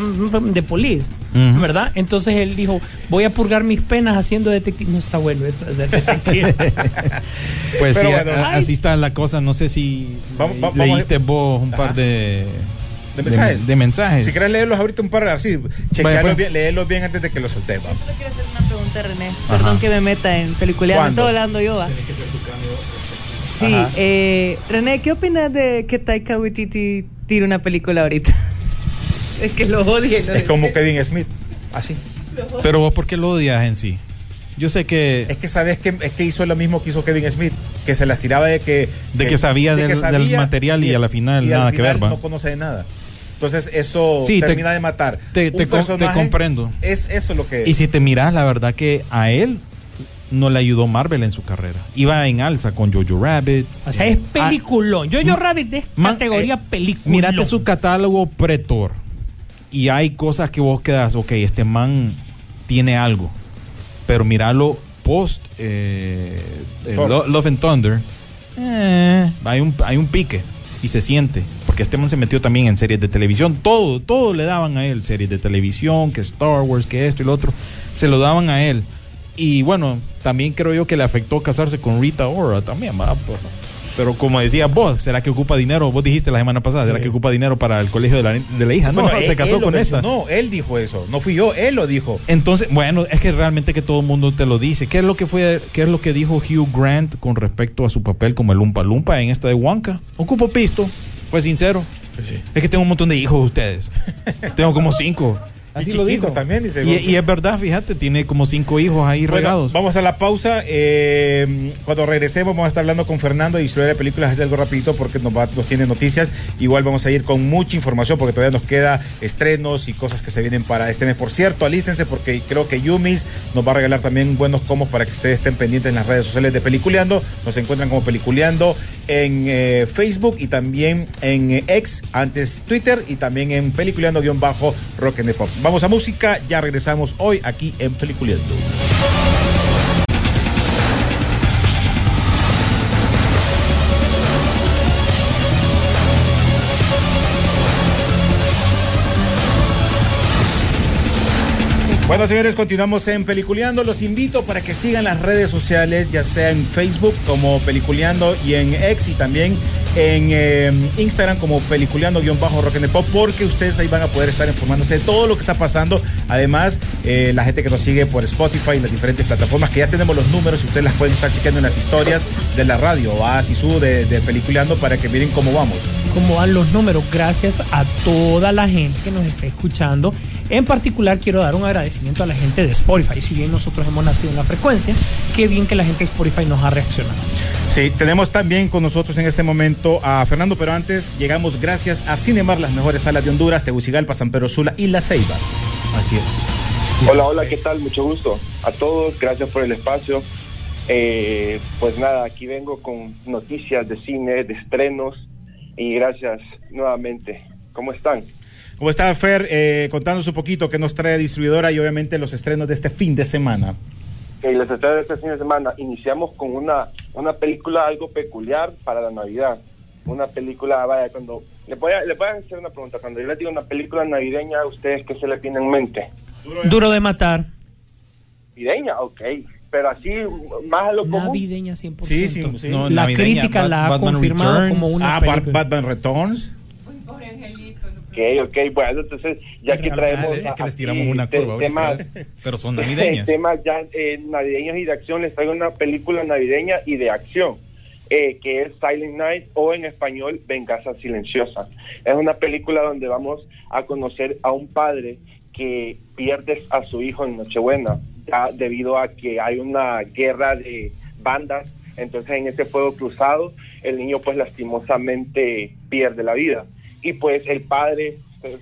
de Police. ¿verdad? Entonces él dijo, voy a purgar mis penas haciendo detective. No está bueno esto de ser detective. Pues Pero sí, bueno. a- a- así está la cosa. No sé si Vamos- vamos leíste vos un par Ajá. de, ¿De mensajes? de mensajes. Si querés leerlos ahorita un par, así, Vaya, chequearlos pues. bien, leerlos bien antes de que los soltemos. Solo quiero hacer una pregunta, René. Ajá. Perdón que me meta en peliculeando. Estoy hablando yo, ¿va? Sí, eh, René, ¿qué opinas de que Taika Waititi tire una película ahorita? es que lo y lo Es como. Kevin Smith, así. Pero vos, ¿por qué lo odias en sí? Yo sé que, Es que sabes que es que hizo lo mismo que hizo Kevin Smith, que se las tiraba de que De que sabía del- del material y a la final y nada al que ver, ¿va? No conoce de nada. Entonces eso Sí, te- termina de matar. te- comprendo. Es eso lo que y si te miras, la verdad que a él no le ayudó Marvel en su carrera. Iba en alza con Jojo Rabbit. o sea, es Ah, peliculón. Jojo Ma- Rabbit es man, categoría eh, película. Mírate su catálogo pretor. Y hay cosas que vos quedas, ok, este man tiene algo. Pero míralo post eh, eh, Love and Thunder. eh, hay, un, hay un pique. Y se siente. Porque este man se metió también en series de televisión. Todo, todo le daban a él. Series de televisión, que Star Wars, que esto y lo otro. Se lo daban a él. Y bueno, también creo yo que le afectó casarse con Rita Ora también, ¿va? Pero, como decías vos, ¿será que ocupa dinero? Vos dijiste la semana pasada, ¿será Sí. que ocupa dinero para el colegio de la, de la hija? No, se él- casó él lo con esta. mencionó, él dijo eso, no fui yo, él lo dijo. Entonces, bueno, es que realmente que todo el mundo te lo dice. ¿Qué es lo que fue, qué es lo que dijo Hugh Grant con respecto a su papel como el Lumpa Lumpa en esta de Wonka? Ocupo pisto, fue sincero. Es que tengo un montón de hijos ustedes. tengo como cinco. Y Así lo chiquitos dijo. también, dice. Y, y es verdad, fíjate, tiene como cinco hijos ahí Bueno, regados. vamos a la pausa. eh, cuando regresemos vamos a estar hablando con Fernando y sobre películas hace algo rapidito porque nos, va- nos tiene noticias. Igual vamos a ir con mucha información porque todavía nos queda estrenos y cosas que se vienen para este mes. Por cierto, alístense porque creo que Yumis nos va a regalar también buenos comos para que ustedes estén pendientes en las redes sociales de Peliculeando. Nos encuentran como Peliculeando en eh, Facebook y también en eh, X, antes Twitter y también en Peliculeando-Rock and the Pop. Vamos a música, ya regresamos hoy aquí en Peliculeando. Bueno, señores, continuamos en Peliculeando. Los invito para que sigan las redes sociales, ya sea en Facebook como Peliculeando y en X y también en eh, Instagram como peliculeando-rock and pop, porque ustedes ahí van a poder estar informándose de todo lo que está pasando. Además, eh, la gente que nos sigue por Spotify y las diferentes plataformas, que ya tenemos los números y ustedes las pueden estar chequeando en las historias de la radio, a Sisu de, de Peliculeando, para que miren cómo vamos. Cómo van los números. Gracias a toda la gente que nos está escuchando. En particular, quiero dar un agradecimiento a la gente de Spotify. Si bien nosotros hemos nacido en la frecuencia, qué bien que la gente de Spotify nos ha reaccionado. Sí, tenemos también con nosotros en este momento a Fernando, pero antes llegamos gracias a Cinemar, las mejores salas de Honduras, Tegucigalpa, San Pedro Sula y La Ceiba. Así es. Hola, hola, ¿qué tal? Mucho gusto a todos, gracias por el espacio. Eh, pues nada, aquí vengo con noticias de cine, de estrenos y gracias nuevamente. ¿Cómo están? ¿Cómo está Fer? Eh, contándonos un poquito qué nos trae distribuidora y obviamente los estrenos de este fin de semana. Eh, les estrenos de este fin de semana iniciamos con una, una película algo peculiar para la Navidad. Una película, vaya, cuando... Le voy, a, le voy a hacer una pregunta. Cuando yo les digo una película navideña, ¿a ustedes qué se le tiene en mente? Duro de matar. ¿Navideña? Ok. Pero así, más a lo común. Navideña 100%. Sí, sí, sí. No, la navideña, crítica Bat- la ha Batman confirmado Returns. como una ah, película. Batman Returns. Ok, ok, bueno, entonces ya que traemos... Ah, es que les tiramos una curva ahorita, temas- ¿eh? pero son navideñas. temas ya eh, navideños y de acción, les traigo una película navideña y de acción, eh, que es Silent Night o en español Venganza Silenciosa. Es una película donde vamos a conocer a un padre que pierde a su hijo en Nochebuena, debido a que hay una guerra de bandas, entonces en ese fuego cruzado el niño pues lastimosamente pierde la vida. Y pues el padre,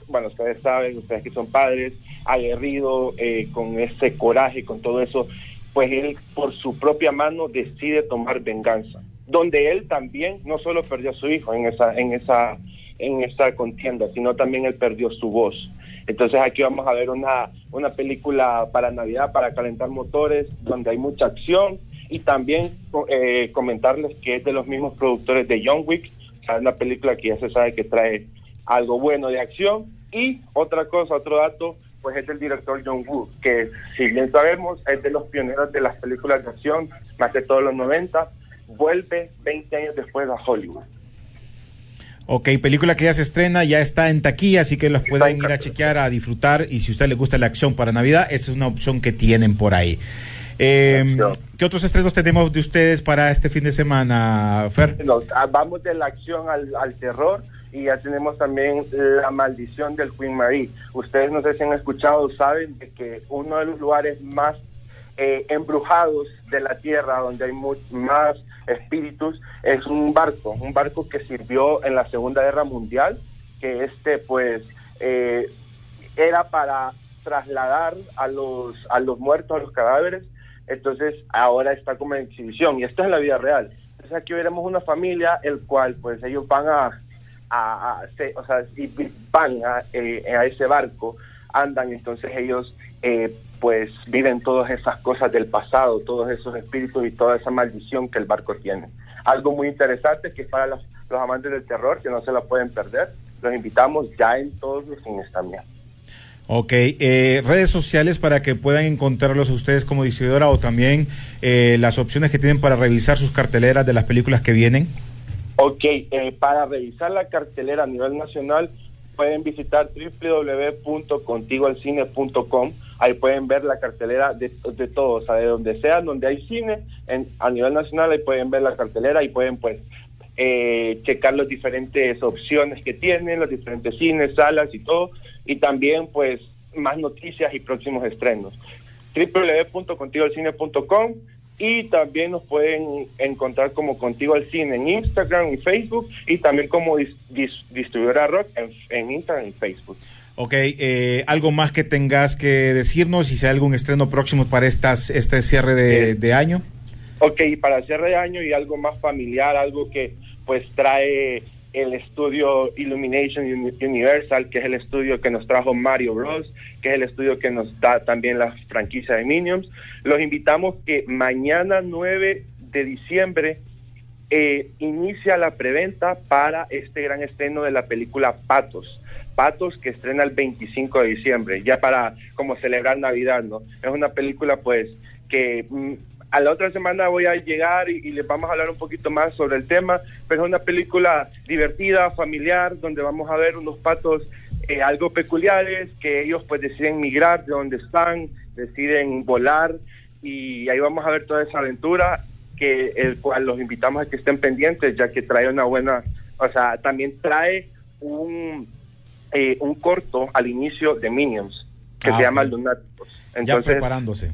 bueno, ustedes saben, ustedes que son padres, aguerrido, eh, con ese coraje, con todo eso, pues él por su propia mano decide tomar venganza. Donde él también no solo perdió a su hijo en esa, en esa, en esa contienda, sino también él perdió su voz. Entonces aquí vamos a ver una, una película para Navidad, para calentar motores, donde hay mucha acción. Y también eh, comentarles que es de los mismos productores de John Wick, o es una película que ya se sabe que trae algo bueno de acción. Y otra cosa, otro dato, pues es del director John Woo, que si bien sabemos es de los pioneros de las películas de acción, más de todos los 90, vuelve 20 años después a Hollywood. Ok, película que ya se estrena, ya está en taquilla, así que los pueden en ir a chequear, a disfrutar. Y si a usted le gusta la acción para Navidad, esa es una opción que tienen por ahí. Eh, Acción. ¿Qué otros estrenos tenemos de ustedes para este fin de semana, Fer? Ah, vamos de la acción al, al terror y ya tenemos también la maldición del Queen Marie. Ustedes no sé si han escuchado, saben de que uno de los lugares más eh, embrujados de la tierra, donde hay mu- más espíritus, es un barco, un barco que sirvió en la Segunda Guerra Mundial, que este pues eh, era para trasladar a los, a los muertos, a los cadáveres, entonces ahora está como en exhibición y esto es la vida real. Entonces aquí veremos una familia el cual pues ellos van a, a, a- se- o sea, van a, eh, a ese barco, andan, entonces ellos eh, pues viven todas esas cosas del pasado, todos esos espíritus y toda esa maldición que el barco tiene. Algo muy interesante que es para los, los amantes del terror, que no se la pueden perder, los invitamos ya en todos los cines también. Ok, eh, redes sociales para que puedan encontrarlos ustedes como distribuidora o también eh, las opciones que tienen para revisar sus carteleras de las películas que vienen. Ok, eh, para revisar la cartelera a nivel nacional pueden visitar www.contigoalcine.com. Ahí pueden ver la cartelera de, de todo, o sea, de donde sea, donde hay cine, en, a nivel nacional ahí pueden ver la cartelera y pueden pues eh, checar las diferentes opciones que tienen, los diferentes cines, salas y todo, y también pues más noticias y próximos estrenos. www.contigoalcine.com y también nos pueden encontrar como Contigo al Cine en Instagram y Facebook y también como dis- dis- distribuidora rock en, en Instagram y Facebook. Ok, eh, algo más que tengas que decirnos y si hay algún estreno próximo para estas, este cierre de, Eh, de año. Ok, para cierre de año y algo más familiar, algo que pues trae el estudio Illumination Uni- Universal, que es el estudio que nos trajo Mario Bros, que es el estudio que nos da también la franquicia de Minions. Los invitamos que mañana 9 de diciembre eh, inicia la preventa para este gran estreno de la película Patos. Patos que estrena el 25 de diciembre, ya para como celebrar Navidad, ¿no? Es una película pues que mm, a la otra semana voy a llegar y, y les vamos a hablar un poquito más sobre el tema, pero es una película divertida, familiar, donde vamos a ver unos patos eh, algo peculiares, que ellos pues deciden migrar de donde están, deciden volar y ahí vamos a ver toda esa aventura que el cual los invitamos a que estén pendientes ya que trae una buena, o sea, también trae un eh, un corto al inicio de Minions que Ah, se llama. Lunáticos. ya Entonces, preparándose.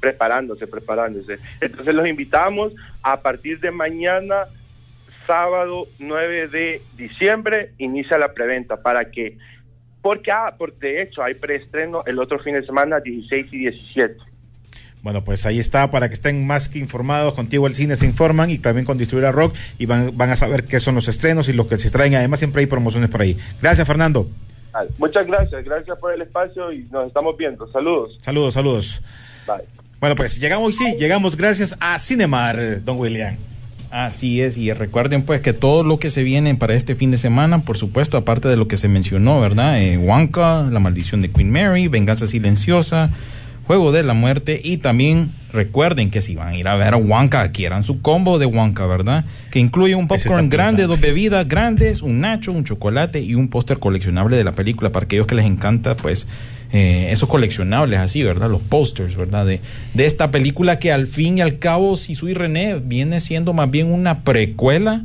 preparándose, preparándose. Entonces los invitamos a partir de mañana, sábado 9 de diciembre, inicia la preventa para que, porque, ah, porque de hecho hay preestreno el otro fin de semana, 16 y 17. Bueno, pues ahí está, para que estén más que informados, contigo el cine se informan y también con Distribuidora Rock y van, van a saber qué son los estrenos y lo que se traen. Además, siempre hay promociones por ahí. Gracias, Fernando. Muchas gracias, gracias por el espacio y nos estamos viendo. Saludos. Saludos, saludos. Bye. Bueno, pues llegamos, sí, llegamos gracias a Cinemar, don William. Así es, y recuerden pues que todo lo que se viene para este fin de semana, por supuesto, aparte de lo que se mencionó, ¿verdad? Eh, Wonka, La maldición de Queen Mary, Venganza silenciosa, Juego de la muerte y también recuerden que si van a ir a ver a Wonka, adquieran su combo de Wonka, ¿verdad? Que incluye un popcorn grande, dos bebidas grandes, un nacho, un chocolate y un póster coleccionable de la película para aquellos que les encanta pues eh, esos coleccionables así, ¿verdad? Los posters, ¿verdad? De, de esta película que al fin y al cabo, si soy René, viene siendo más bien una precuela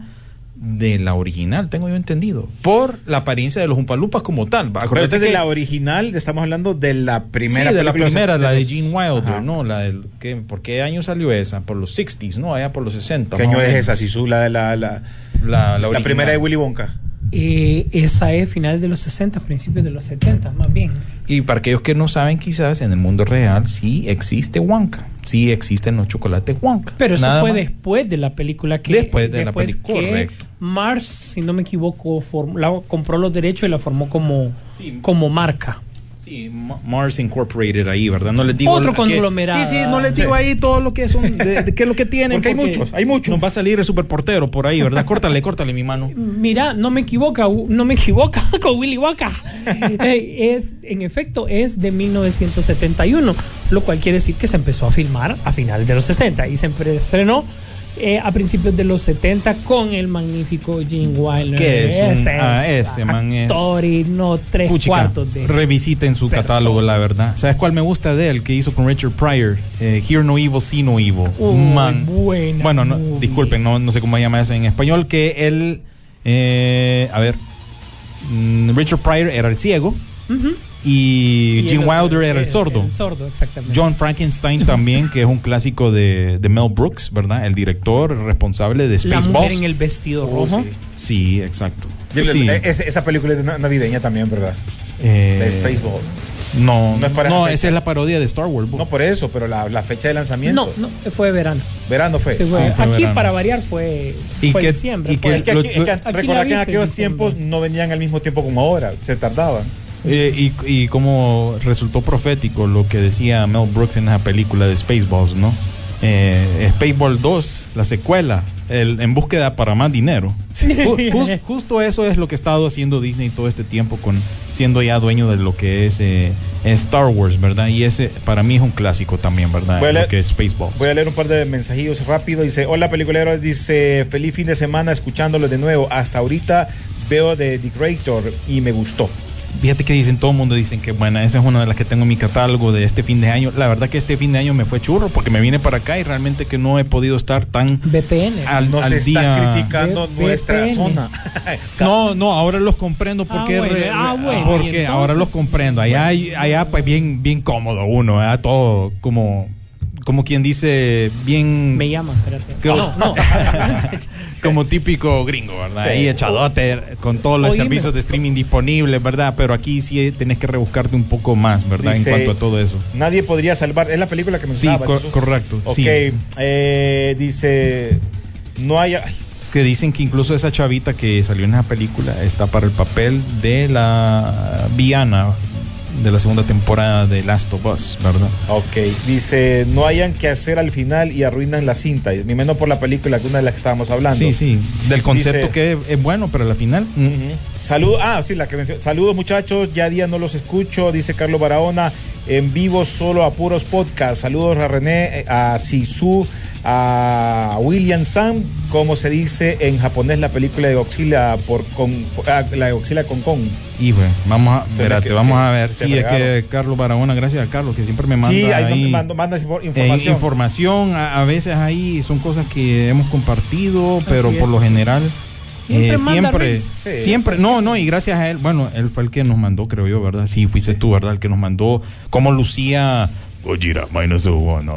de la original, tengo yo entendido, por la apariencia de los Umpalupas como tal. Acuérdate de que- la original, estamos hablando de la primera sí, de la primera, la de Gene Wilder, Ajá. ¿no? La del, ¿qué, ¿Por qué año salió esa? Por los 60s, ¿no? Allá por los 60. ¿Qué año es esa, Sisu? La, de la, la, La, la la original. primera de Willy Wonka. Eh, esa es final de los 60, principios de los 70, más bien. Y para aquellos que no saben, quizás en el mundo real sí existe Wonka. Sí existen los chocolates Wonka. Pero eso Nada fue más. después de la película que Después de la película, que correcto. Mars, si no me equivoco, form- la- compró los derechos y la formó como, Sí. como marca. Sí, Ma- Mars Incorporated ahí, ¿verdad? No les digo Otro que- conglomerado. Sí, sí, no les digo ahí todo lo que son, de, de qué es lo que tienen. Porque hay muchos, hay muchos. Nos va a salir el superportero por ahí, ¿verdad? Córtale, córtale mi mano. Mira, no me equivoca, no me equivoca con Willy Wonka. Eh, es, en efecto, es de 1971, lo cual quiere decir que se empezó a filmar a finales de los 60 y se estrenó eh, a principios de los 70 con el magnífico Gene Wilder. ¿Qué es un- Ese ah, ese man es- actor y no tres Puchica, cuartos de revisiten su persona. catálogo, la verdad. ¿Sabes cuál me gusta de él? Que hizo con Richard Pryor. Eh, Hear No Evil, See No Evil. Uy, Man. buena Bueno, no, disculpen, no, no sé cómo se llama eso en español. Que él, eh, a ver, mm, Richard Pryor era el ciego Y, Y el otro, Wilder era el sordo. El sordo, exactamente. John Frankenstein también, que es un clásico de, de Mel Brooks, ¿verdad? El director responsable de la mujer Spaceballs. en el vestido Oh, rojo. sí. Sí, exacto. Dile, Sí. esa, película es de na- navideña también, ¿verdad? Eh, De Spaceball. No, No no, es para esa fecha. esa es la parodia de Star Wars. No por eso, pero la, la fecha de lanzamiento. No, no, fue verano. Verano fue. Sí, fue- Sí, fue aquí verano. para variar fue, ¿Y fue qué- diciembre. y fue- qué- Es que, aquí, es que Aquí en aquellos tiempos no venían al mismo tiempo como ahora, se tardaban. Eh, y, y como resultó profético lo que decía Mel Brooks en esa película de Spaceballs, ¿no? Eh, Spaceball 2, la secuela, el, en búsqueda para más dinero. Ju- jus- justo eso es lo que ha estado haciendo Disney todo este tiempo, con siendo ya dueño de lo que es eh, Star Wars, ¿verdad? Y ese para mí es un clásico también, ¿verdad? Voy a leer- lo que es Spaceballs. Voy a leer un par de mensajillos rápido. Dice, hola peliculero, dice, feliz fin de semana escuchándolo de nuevo. Hasta ahorita veo de The Creator y me gustó. Fíjate que dicen, todo el mundo dicen que buena, esa es una de las que tengo en mi catálogo de este fin de año. La verdad que este fin de año me fue churro porque me vine para acá y realmente que no he podido estar tan VPN. al, Nos al está día. criticando nuestra zona. No, no, ahora los comprendo porque Ah, bueno, re- ah, bueno, porque entonces- ahora los comprendo. Allá allá pues bien bien cómodo uno, ¿verdad? todo como como quien dice bien Me llaman, espérate. como, No, no. como típico gringo, ¿verdad? Sí. Ahí echadote con todos los Oíme. servicios de streaming disponibles, ¿verdad? Pero aquí sí tenés que rebuscarte un poco más, ¿verdad? Dice, en cuanto a todo eso. Nadie podría salvar. Es la película que Sí, mencionabas. cor- eso. correcto. Ok, sí. eh, dice, no hay... ay, que dicen que incluso esa chavita que salió en esa película está para el papel de la Viana de la segunda temporada de Last of Us, ¿verdad? Ok, dice, no hayan que hacer al final y arruinan la cinta. Y menos por la película, que una de las que estábamos hablando. Sí, sí, del concepto Dice- que es, es bueno, pero al final... mm, Ujú. Salud, ah, sí, la que mencionó. Saludos muchachos, ya día no los escucho, dice Carlos Barahona. En vivo solo a puros podcast. Saludos a René, eh, a Sisu, a William Sam, como se dice en japonés la película de Godzilla por con ah, la de Godzilla con Kong. Y bueno, vamos a, espérate, que- vamos sí, a ver. Sí, es que. Carlos Barahona, gracias a Carlos, que siempre me manda sí, ahí, ahí, mando- manda eh, información. información. A, a veces ahí son cosas que hemos compartido, pero por lo general Siempre eh, manda siempre, reels. Sí, siempre, no, no, y gracias a él, bueno, él fue el que nos mandó, creo yo, ¿verdad? Sí, fuiste tú, ¿verdad? El que nos mandó cómo lucía Gojira minus one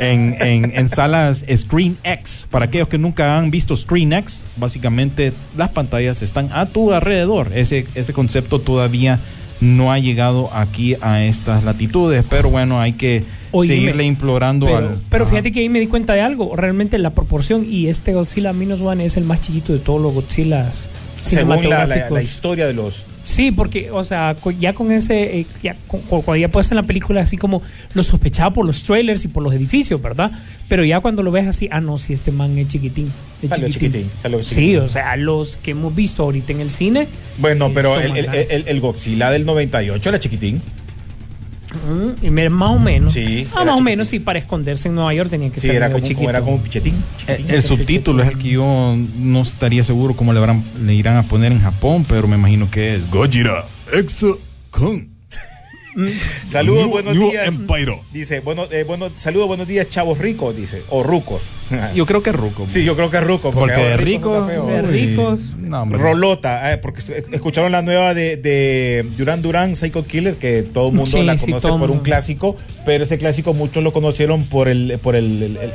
en, en, en salas Screen X. Para aquellos que nunca han visto Screen X, básicamente las pantallas están a tu alrededor. Ese, ese concepto todavía no ha llegado aquí a estas latitudes, pero bueno, hay que Oíme, seguirle implorando Pero, al. pero Ajá. fíjate que ahí me di cuenta de algo. Realmente la proporción y este Godzilla Minus One es el más chiquito de todos los Godzillas Según la, la- la historia de los Sí, porque, o sea, ya con ese, eh, ya, cuando ya puedes en la película así como lo sospechaba por los trailers y por los edificios, ¿verdad? Pero ya cuando lo ves así, ah, no, si este man es chiquitín. Es Salió chiquitín, salió Sí, chiquitín. o sea, los que hemos visto ahorita en el cine. Bueno, eh, pero el, el, el- el Godzilla del 98 era chiquitín. Mm, más o menos. Sí, ah, más o menos, sí, para esconderse en Nueva York tenía que Sí, ser era como, chiquito. como- era como pichetín. Eh, chiquitín. El subtítulo es el que yo no estaría seguro cómo le, habrán- le irán a poner en Japón, pero me imagino que es Gojira Exa Con. Saludos, New- buenos New días. Empire. Dice, bueno, eh, bueno, saludos, buenos días, chavos ricos, dice. O rucos. Yo creo que es Ruco. sí, yo creo que es ruco. porque de rico. De ricos. no, hombre. Rolota, eh, porque estu- escucharon la nueva de, de Duran Duran, Psycho Killer, que todo el mundo Sí, la conoce por un clásico, pero ese clásico muchos lo conocieron por el, por el, el- el-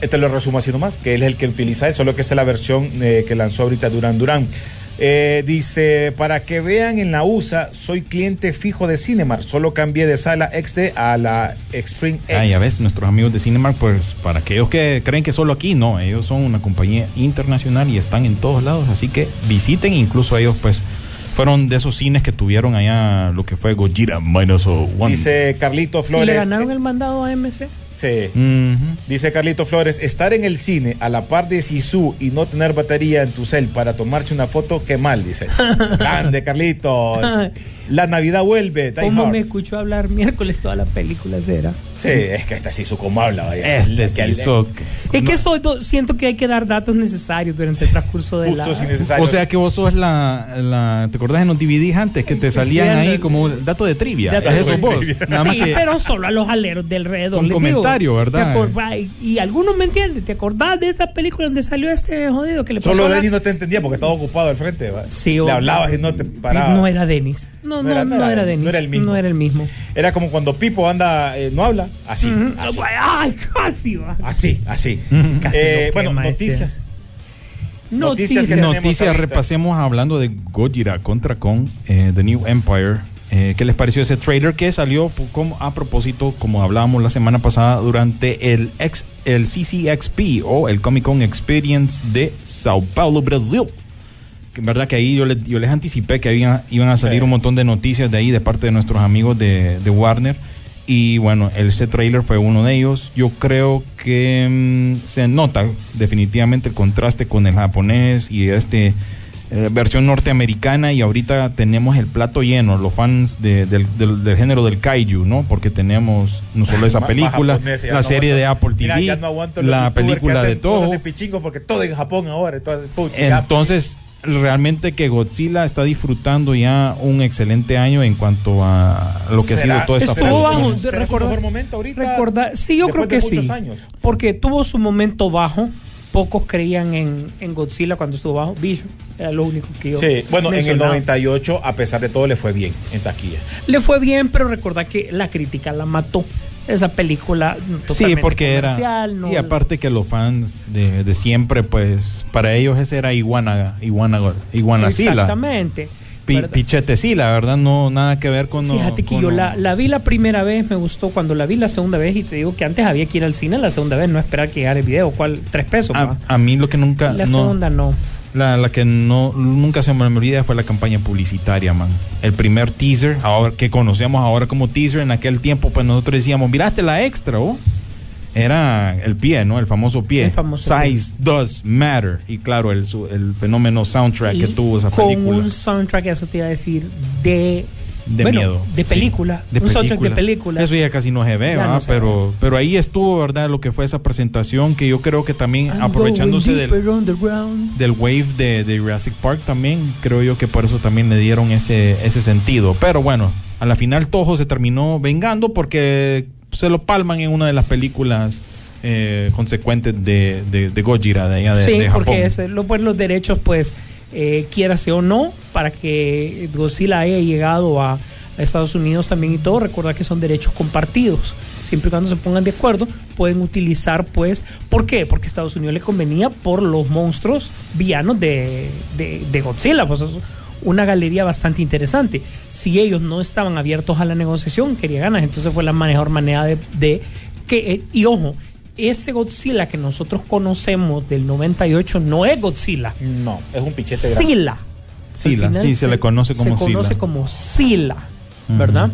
eh, te lo resumo así nomás, que él es el que utiliza solo que esta es la versión eh, que lanzó ahorita Duran Duran. Eh, dice, para que vean en la USA, soy cliente fijo de Cinemark, solo cambié de sala XD a la Extreme X. Ah, ya ves, nuestros amigos de Cinemark, pues para aquellos que creen que solo aquí, no, ellos son una compañía internacional y están en todos lados, así que visiten, incluso ellos pues fueron de esos cines que tuvieron allá lo que fue Gojira Minus One. Dice Carlito Flores. le ganaron el mandado a MC. Sí. Dice Carlito Flores, estar en el cine a la par de Sisu y no tener batería en tu cel para tomarse una foto, qué mal, dice. Grande, Carlitos. La Navidad vuelve. Die ¿Cómo Hard. me escuchó hablar miércoles toda la película será? Sí, es que este Sisu como habla, vaya. Este Que sí Es que do- siento que hay que dar datos necesarios durante el transcurso de la... Justos innecesarios. O sea que vos sos la, la ¿te acordás en los DVDs antes que te salían Sí, ahí como dato de trivia? Dato Es de eso vos. trivia. Nada más sí, que pero solo a los aleros de. Con les digo. comentario, ¿verdad? ¿Te acor- y, algunos me entienden. ¿Te acordás de esa película donde salió este jodido que le pasó Solo a la- Denis no te entendía porque estaba ocupado al frente. ¿va? Sí, Le o- hablabas y no te paraba. No era Denis. No, no, no, era, Denis. No era el mismo. No era el mismo. Era como cuando Pipo anda, eh, no habla, así, así, Ay, casi va. así, así. Casi Eh, bueno, quema este. noticias. Noticias Noticias. Noticias, repasemos hablando de Gojira contra Kong, eh, The New Empire. Eh, ¿Qué les pareció ese trailer que salió como, a propósito, como hablábamos la semana pasada, durante el, ex, el CCXP o el Comic Con Experience de Sao Paulo, Brasil? En verdad que ahí yo, les- yo les anticipé que había, iban a salir Sí. un montón de noticias de ahí de parte de nuestros amigos de, de Warner. Y bueno, ese trailer fue uno de ellos. Yo creo que mm, se nota definitivamente el contraste con el japonés y este eh, versión norteamericana. Y ahorita tenemos el plato lleno, los fans de- del, del- del género del kaiju, ¿no? Porque tenemos no solo esa película, la no serie de. Apple TV, Mira, no la que película de todo. de pichingo porque todo en Japón ahora. Entonces, realmente que Godzilla está disfrutando ya un excelente año en cuanto a lo que ha ¿Será- sido toda esta será su- bajo. será su Recorda- mejor momento ahorita? Recordar, sí, yo creo que sí. años. Porque tuvo su momento bajo. Pocos creían en, en Godzilla cuando estuvo bajo. Vision era lo único que yo. Sí, bueno, en el mencionaba. 98, a pesar de todo, le fue bien en taquilla. Le fue bien, pero recordar que la crítica la mató. Esa película. mm, Sí, totalmente porque era. no- y aparte que los fans de, de siempre, pues, para ellos ese era Iguana, Iguana, Iguanacila. Exactamente. Pi, ¿verdad? Pichetecila, ¿verdad? No, nada que ver con. Fíjate que con- yo la, la vi la primera vez, me gustó. Cuando la vi la segunda vez, y te digo que antes había que ir al cine la segunda vez, no esperar que llegara el video. ¿Cuál? Tres pesos. A, mí lo que nunca. la segunda no. La, la que no nunca se me olvida fue la campaña publicitaria, man. El primer teaser, ahora que conocemos ahora como teaser, en aquel tiempo, pues nosotros decíamos, miraste la extra, ¿o? Era el pie, ¿no? El famoso pie. El famoso Size does matter. Y claro, el, el fenómeno soundtrack Y que tuvo esa con película. un soundtrack, eso te iba a decir, de de Bueno, miedo. de Sí, película, un soundtrack de película. Eso ya casi no se ve, no se pero, pero ahí estuvo, ¿verdad? Lo que fue esa presentación que yo creo que también aprovechándose del, del wave de, de Jurassic Park también, creo yo que por eso también le dieron ese, ese sentido. Pero bueno, a la final Toho se terminó vengando porque se lo palman en una de las películas eh, consecuentes de, de, de Gojira, de allá de, sí, de Japón. porque es, lo, pues, los derechos, pues, eh, quiérase o no, para que Godzilla haya llegado a, Estados Unidos también y todo, recordar que son derechos compartidos. Siempre y cuando se pongan de acuerdo, pueden utilizar, pues, ¿por qué? Porque a Estados Unidos le convenía por los monstruos villanos de, de, de Godzilla, pues es una galería bastante interesante. Si ellos no estaban abiertos a la negociación, quería ganas, entonces fue la mejor manera de, de que, eh, y ojo, este Godzilla que nosotros conocemos del 98 no es Godzilla. No, es un pichete grande. Sila. Sila, sí, se le conoce como Se conoce Sila. como Sila, ¿verdad?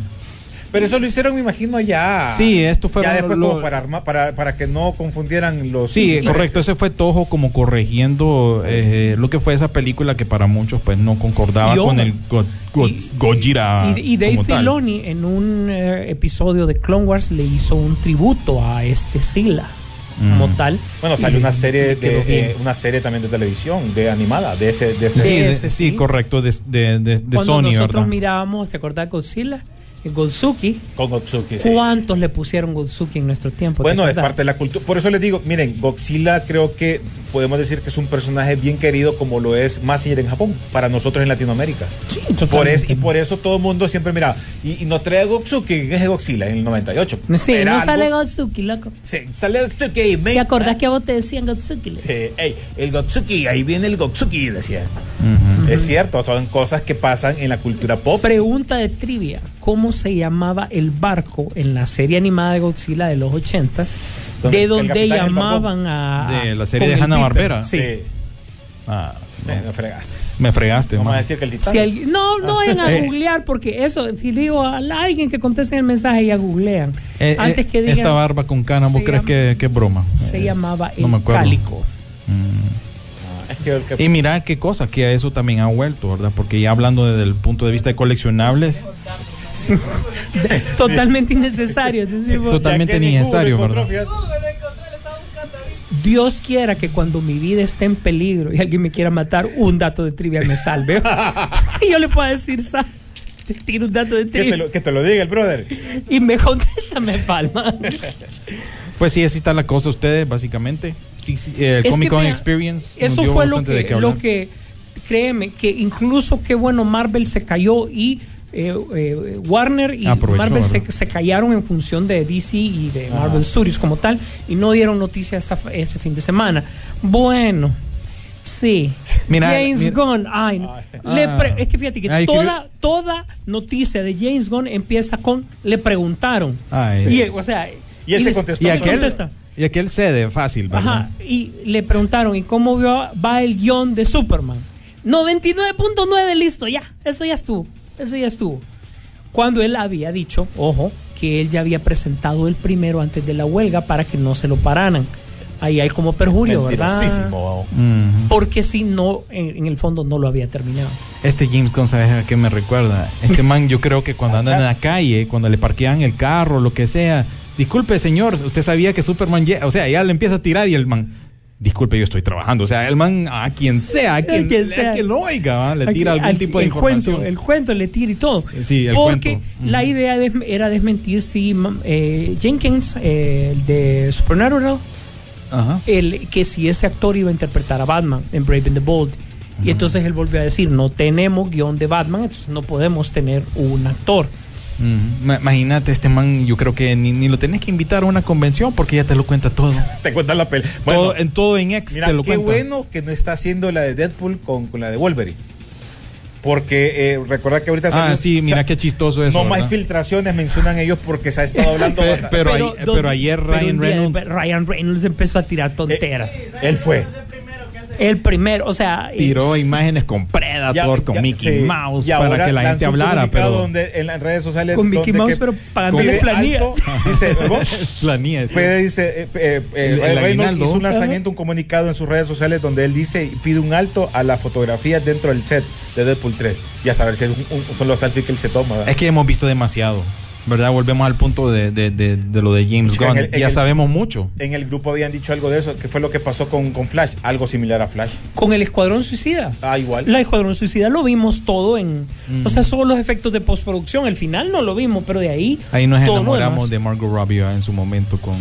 Pero eso lo hicieron, me imagino, ya. Sí, esto fue Ya después, lo- como para, armar- para, para que no confundieran los. Sí, correcto. Ese fue Toho como corrigiendo eh, lo que fue esa película que para muchos pues no concordaba con el Go- Go- Gojira Y, y Dave tal. Filoni en un eh, episodio de Clone Wars le hizo un tributo a este Sila como Mm. tal. Bueno, salió una serie de eh, una serie también de televisión, de animada, de ese, de ese. Sí, de- ese, sí, sí. correcto, de, de, de- de Cuando Sony, nosotros ¿verdad? mirábamos, ¿te acordás de Godzilla? El Godzuki. Con Gotsuki, sí. ¿Cuántos le pusieron Godzuki en nuestro tiempo? ¿Te Bueno, es parte de la cultura. Por eso les digo, miren, Godzilla creo que podemos decir que es un personaje bien querido como lo es Massinger en Japón, para nosotros en Latinoamérica. Sí, Por totalmente. es, y por eso todo el mundo siempre mira, y, y no trae Gotsuki, que es Godzilla en el 98. Sí, Era no algo- sale Godzuki, loco. Sí, sale Gotsuki, ¿Te acordás que a vos te decían loco? Sí, ey, el Gotsuki, ahí viene el Gotsuki, decía. Es cierto, son cosas que pasan en la cultura pop. Pregunta de trivia. ¿Cómo se llamaba el barco en la serie animada de Godzilla de los 80 Donde de donde llamaban a... De la serie de Hanna-Barbera. Sí. Sí, Ah, me, me fregaste. me fregaste, Vamos man. a decir que el titán. Si alguien- no, no vayan a Eh. googlear porque eso, si digo a alguien que conteste el mensaje ya googlean. Eh, Antes eh, que digan, esta barba con canas, ¿vos crees que, que es broma? se Es- llamaba no el me acuerdo. cálico. Mm. Que- Y mira qué cosa, que a eso también ha vuelto, ¿verdad? Porque ya hablando desde el punto de vista de coleccionables, Totalmente innecesario. Totalmente innecesario, ¿verdad? Dios quiera que cuando mi vida esté en peligro y alguien me quiera matar, un dato de trivia me salve. y yo le puedo decir, "Sa- te tiro un dato de Que te, trivia. lo, que te lo diga el brother. Y me contesta, me palma. Pues sí, así está la cosa ustedes, básicamente. Sí, sí, eh, el Comic Con Experience. nos Eso dio fue lo de que, lo que, créeme, que incluso qué bueno Marvel se cayó y eh, eh, Warner y Aprovechó, Marvel se, callaron en función de DC y de Marvel Studios como tal y no dieron noticia hasta este fin de semana. Bueno. Sí, Mira, James mira. Gunn, ay. Ah. Le pre- es que fíjate que Ay, que toda, toda noticia de James Gunn empieza con le preguntaron. Ay. Y, o sea, Y él se les- contestó. Y aquel, contesta. y aquel cede fácil, ¿verdad? Ajá, y le preguntaron, ¿y cómo va, va el guion de Superman? 99.9, listo, ya, eso ya estuvo, eso ya estuvo. Cuando él había dicho, ojo, que él ya había presentado el primero antes de la huelga para que no se lo pararan. Ahí hay como perjurio, ¿verdad? Porque si no, en, en el fondo no lo había terminado. Este James Gunn, ¿sabes a qué me recuerda? Este man, yo creo que cuando andan en la calle, cuando le parquean el carro, lo que sea, disculpe, señor, usted sabía que Superman, o sea, ya le empieza a tirar y el man, disculpe, yo estoy trabajando. O sea, el man, a quien sea, a quien, quien a sea. quien lo oiga, ¿va? le tira algún al- tipo de el información. Cuento, el cuento le tira y todo. Sí, el Porque cuento. La idea de- era desmentir si eh, Jenkins, eh, el de Supernatural, el, que si ese actor iba a interpretar a Batman en Brave and the Bold. Y entonces él volvió a decir, no tenemos guion de Batman, entonces no podemos tener un actor. Imagínate, este man, yo creo que ni, ni lo tenés que invitar a una convención porque ya te lo cuenta todo. Te cuentan la peli. Bueno, todo en todo en ex mira, te lo qué cuenta. bueno que no está haciendo la de Deadpool con, con la de Wolverine. Porque eh, recuerda que ahorita... Ah, salió- sí, mira o sea, qué chistoso eso. No más filtraciones mencionan ellos porque se ha estado hablando pero dos- pero ayer pero Ryan Reynolds- Ryan Reynolds empezó a tirar tonteras. Él fue. El primero, o sea. Tiró es- imágenes con Predator, Ya- con ya- Mickey sí. Mouse, Y para que la gente hablara. Pero donde en las redes sociales Con Mickey Mouse, que pero pagándole pide planilla. alto, dice vos- la niña sí. Dice, eh, eh, eh, El- el Ryan Reynolds aguinaldo. hizo un lanzamiento, un comunicado en sus redes sociales donde él dice y pide un alto a las fotografías dentro del set de Deadpool 3. Y a saber si es un- un- son los selfies que él se toma. ¿verdad? Es que hemos visto demasiado, ¿verdad? Volvemos al punto de, de- de- de lo de James Gunn. el- ya el- sabemos mucho. En el grupo habían dicho algo de eso, que fue lo que pasó con, con Flash, algo similar a Flash. Con el Escuadrón Suicida. Ah, igual. La Escuadrón Suicida lo vimos todo en. O sea, solo los efectos de postproducción. El final no lo vimos, pero de ahí. Ahí nos enamoramos de Margot Robbie en su momento con,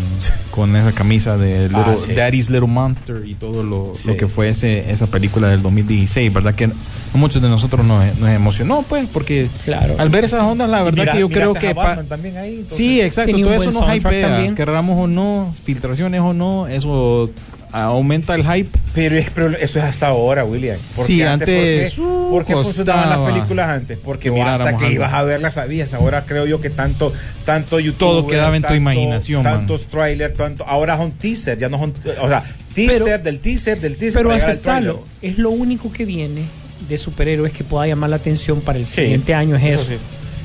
con esa camisa de Little- Ah, sí. Daddy's Little Monster y todo lo, Sí. lo que fue ese, esa película del 2016, ¿verdad? Que a muchos de nosotros nos, nos emocionó, pues, porque Claro. al ver esas ondas, la verdad mira- que yo creo que... a pa- Batman también ahí. entonces- Sí, exacto. Todo eso nos hypea, también. querramos o no, filtraciones o no, eso aumenta el hype. Pero, es, pero eso es hasta ahora, William. ¿Por Sí, qué antes, ¿Por qué, uh, por qué funcionaban las películas antes? Porque que vos hasta que algo. ibas a verlas sabías. Ahora creo yo que tanto, tanto YouTube. Todo quedaba en tu imaginación. Tantos trailers, tanto, ahora son teaser, ya no son. O sea, teaser Pero- del teaser del teaser. Pero aceptarlo. Es lo único que viene de superhéroes que pueda llamar la atención para el Sí, siguiente año. Es eso eso. sí.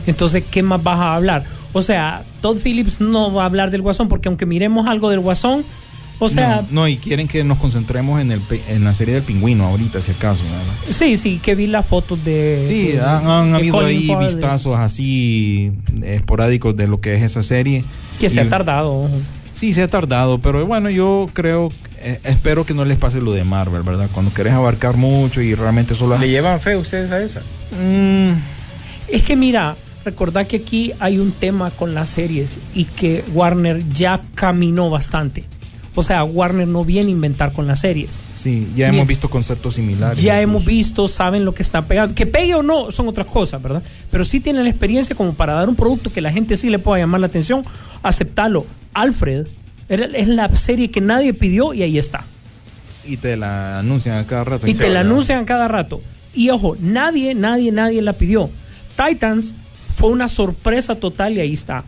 Entonces, ¿qué más vas a hablar? O sea, Todd Phillips no va a hablar del Guasón porque aunque miremos algo del Guasón, o sea, no, no, y quieren que nos concentremos en, el, pe- en la serie del pingüino ahorita, si acaso. ¿verdad? sí, sí, que vi las fotos de. Sí, de- han, han de habido Colin ahí vistazos así esporádicos de lo que es esa serie. Que se ha tardado. Sí, se ha tardado, pero bueno, yo creo, eh, espero que no les pase lo de Marvel, ¿verdad? Cuando querés abarcar mucho y realmente solo... ¿Le has- llevan fe ustedes a esa? Mm, Es que mira, recordad que aquí hay un tema con las series y que Warner ya caminó bastante. O sea, Warner no viene a inventar con las series. sí, ya Bien. hemos visto conceptos similares. Ya incluso. hemos visto, saben lo que está pegando. Que pegue o no son otras cosas, ¿verdad? Pero sí tienen la experiencia como para dar un producto que la gente sí le pueda llamar la atención, aceptarlo. Alfred es la serie que nadie pidió y ahí está. Y te la anuncian a cada rato. Y te la anuncian cada rato. Y ojo, nadie, nadie, nadie la pidió. Titans fue una sorpresa total y ahí está.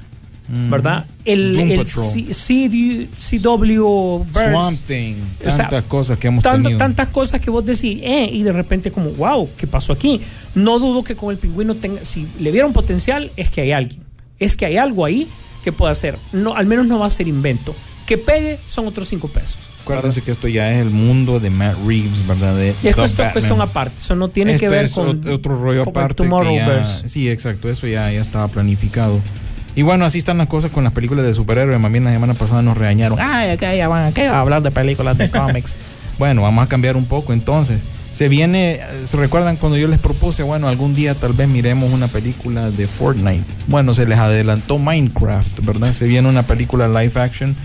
¿Verdad? El, el. C- CD CW Burst, Swamp Thing, O sea, tantas cosas que hemos Tant- tenido. tantas cosas que vos decís, eh, y de repente como, wow, ¿qué pasó aquí? No dudo que con el pingüino tenga, si le vieron potencial, es que hay alguien. Es que hay algo ahí que puede hacer. No, al menos no va a ser invento. Que pegue son otros cinco pesos. Acuérdense que esto ya es el mundo de Matt Reeves, ¿verdad? De Y es cuestión, aparte. Eso no tiene que ver es con ot- otro rollo con aparte. ya- sí, exacto, eso ya, ya estaba planificado. Y bueno, así están las cosas con las películas de superhéroes. Más bien la semana pasada nos regañaron. Ay, acá ya van, ¿qué va a hablar de películas de cómics? bueno, vamos a cambiar un poco entonces. Se viene, ¿se recuerdan cuando yo les propuse, bueno, algún día tal vez miremos una película de Fortnite? Bueno, se les adelantó Minecraft, ¿verdad? Se viene una película live action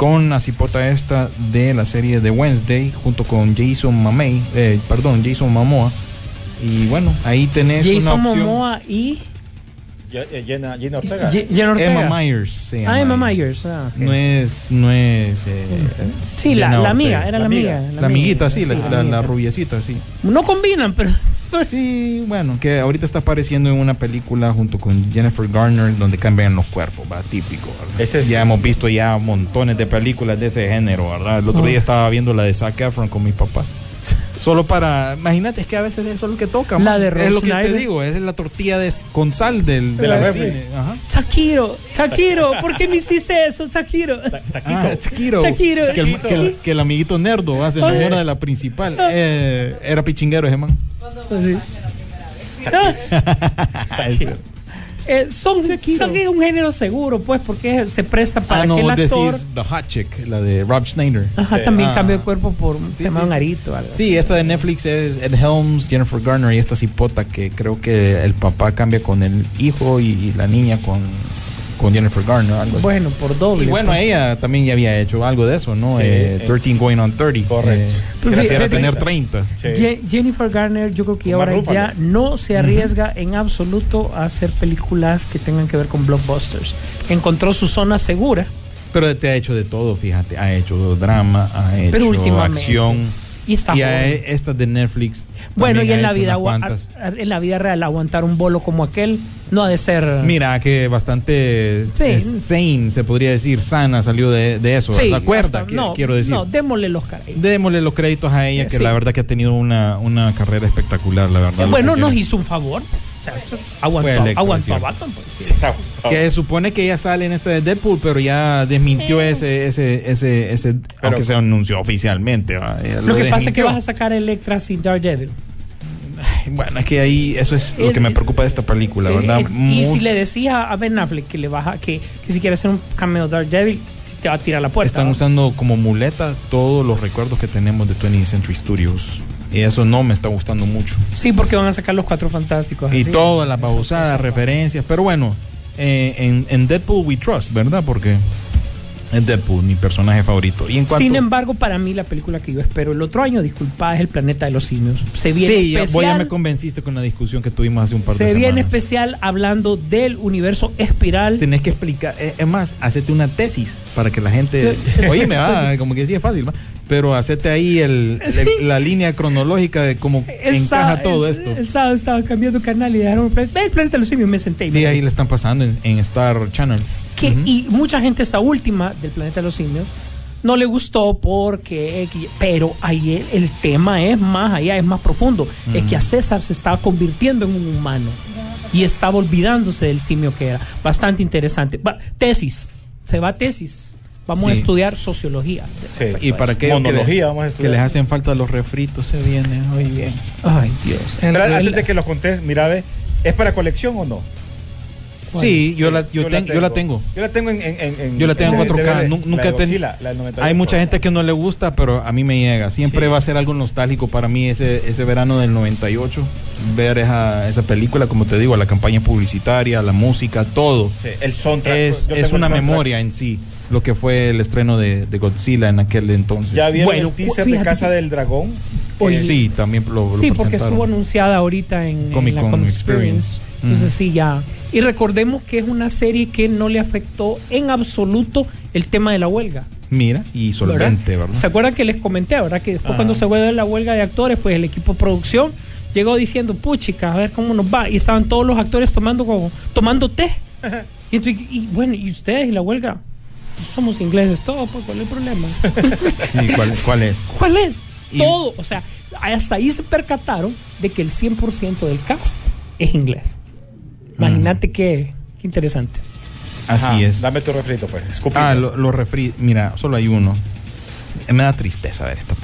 con la cipota esta de la serie de Wednesday junto con Jason Mamey, eh, perdón, Jason Momoa. Y bueno, ahí tenés Jason una opción. Momoa y eh, Jenna, Jenna Ortega. Jenna Ortega. Emma Myers se llama Ah, Emma. Myers. ah. No es, no es. eh, Sí, la, la amiga, era la, La amiga. amiga. La amiguita, sí, la, sí, la- rubiecita, sí. No combinan, pero Sí, bueno, que ahorita está apareciendo en una película junto con Jennifer Garner donde cambian los cuerpos, va, típico, ¿verdad? Ese es- Ya hemos visto ya montones de películas de ese género, ¿verdad? El otro Ah. día estaba viendo la de Zac Efron con mis papás. Solo para, imagínate, es que a veces eso es lo que toca. La man. de Es lo que te Schneider. digo, esa es la tortilla de, con sal del, de la La cine. refri. Shakiro, Shakiro, ¿por qué me hiciste eso, Shakiro? Ah, Shakiro. Shakiro. Que, el, que el- que el amiguito nerdo hace enamora de la principal. Eh, era pichinguero ese man. Sí. Eh, son, son es un género seguro, pues, porque se presta para ah, no, que el actor decís The Hot Chick, la de Rob Schneider. ajá, Sí. también Ah. cambie de cuerpo por un Sí, tema sí, sí. arito. algo. Sí, esta de Netflix es Ed Helms, Jennifer Garner y esta cipota que creo que el papá cambia con el hijo y, y la niña con, con Jennifer Garner. Algo así. Bueno, por doble. y bueno, pues. ella también ya había hecho algo de eso, ¿no? Sí, Eh, eh, 13 going on 30. correcto. Eh, quisiera fíjate- tener 30. Sí. Je- Jennifer Garner, yo creo que ahora ya no se arriesga en absoluto a hacer películas que tengan que ver con blockbusters. Encontró su zona segura Pero te ha hecho de todo, fíjate. Ha hecho drama, ha hecho Pero últimamente. acción. Y está y a joven. estas de Netflix. Bueno, y en la vida a- en la vida real aguantar un bolo como aquel no ha de ser Mira que bastante Sí. eh, sane, se podría decir, sana salió de, de eso. Sí, hasta- Qui- no, quiero decir. No, démosle los caray. Démosle los créditos a ella, que Sí. la verdad que ha tenido una, una carrera espectacular, la verdad. bueno, que nos quiero. hizo un favor. Aguantó, aguantó a es Batman. Que supone que ella sale en este de Deadpool, pero ya desmintió ese, ese, ese, ese, aunque se anunció oficialmente. Ella Lo que pasa es que desmintió. vas a sacar Electra sin Daredevil. Bueno, es que ahí eso es, lo Es- que me preocupa de esta película, ¿verdad? y Muy- si le decías a Ben Affleck que le baja, que, que si quiere hacer un cameo Daredevil, te va a tirar la puerta. Están ¿no? usando como muleta todos los recuerdos que tenemos de 20th Century Studios. Y eso no me está gustando mucho. Sí, porque van a sacar los cuatro fantásticos. Y así. todas las babosadas, referencias. Pero bueno, eh, en, en Deadpool we trust, ¿verdad? Porque es Deadpool, mi personaje favorito. Y en cuanto... Sin embargo, para mí la película que yo espero el otro año, disculpa, es El Planeta de los Simios. Se viene sí, especial. vos ya me convenciste con la discusión que tuvimos hace un par de se semanas. viene especial hablando del universo espiral. Tenés que explicar, eh, es más, hacete una tesis para que la gente, oye, me va, como que sí es fácil, ¿va? Pero hacete ahí el, el- la línea cronológica de cómo El encaja sábado- todo el- esto. El sábado estaba cambiando canal y dejaron el planeta, de los simios. Me senté y Sí, me- ahí le están pasando en, en Star Channel. que, Y mucha gente, esta última del planeta de los simios, no le gustó porque. Pero ahí el, tema es más allá, es más profundo. Es que a César se estaba convirtiendo en un humano y estaba olvidándose del simio que era. Bastante interesante. Va, tesis. Se va a tesis. Vamos a Sí. estudiar sociología. ¿Y para qué? Monología que, vamos a que estudiar. les hacen falta los refritos, se viene muy bien. Ay, Dios. Pero antes de que los contés, mira, ve, ¿es para colección o no? Sí, yo, la, yo, ten- yo la tengo. Yo la tengo en. en- en- Yo la tengo en en 4K. DVD, nu- la nunca de he tenido. Godzilla, la del 98. Hay mucha gente que no le gusta, pero a mí me llega. Siempre Sí. va a ser algo nostálgico para mí ese, ese verano del 98. Ver esa, esa película, como te digo, la campaña publicitaria, la música, todo. Sí, el soundtrack. Es, yo es una soundtrack. memoria en sí, lo que fue el estreno de, de Godzilla en aquel entonces. ¿Ya vieron Bueno, el teaser de fíjate Casa que- del Dragón? Eh, Sí, también lo, lo Sí, porque estuvo anunciada ahorita en, en Comic la Con Comic Experience. Experience. Entonces Mm. sí, ya. Y recordemos que es una serie que no le afectó en absoluto el tema de la huelga. Mira, y solvente, ¿verdad? ¿Se acuerdan que les comenté, verdad? Que después Ajá. cuando se fue de la huelga de actores, pues el equipo de producción llegó diciendo, puchica, a ver cómo nos va. Y estaban todos los actores tomando como, tomando té. Y, entonces, y bueno, ¿y ustedes y la huelga? Somos ingleses, todo, pues, ¿cuál es el problema? Sí, ¿cuál, cuál es? ¿Cuál es? Y- Todo. O sea, hasta ahí se percataron de que el 100% del cast es inglés. Imagínate qué, qué interesante. Así Ajá, es. Dame tu refrito, pues. escupime. Ah, los lo refri. Mira, solo hay uno. Eh, Me da tristeza ver esta.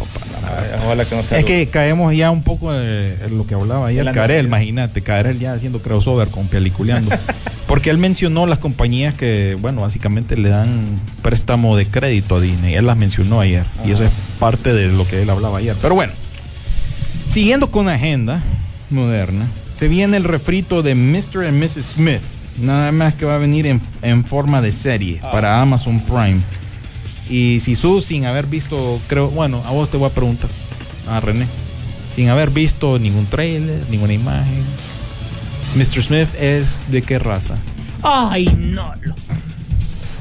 Ay, ojalá que no sea Es algo- que caemos ya un poco en lo que hablaba ayer necesidad. imagínate, Karel ya haciendo crossover con Peliculeando. Porque él mencionó las compañías que, bueno, básicamente le dan préstamo de crédito a Disney. Él las mencionó ayer. Y eso es parte de lo que él hablaba ayer. Pero bueno, siguiendo con agenda moderna, se viene el refrito de Mr. and Mrs. Smith. Nada más que va a venir en, en forma de serie para Amazon Prime. Y si tú, sin haber visto, creo, bueno, a vos te voy a preguntar, a René, sin haber visto ningún trailer, ninguna imagen, Mr. Smith es de qué raza? Ay, no. lo-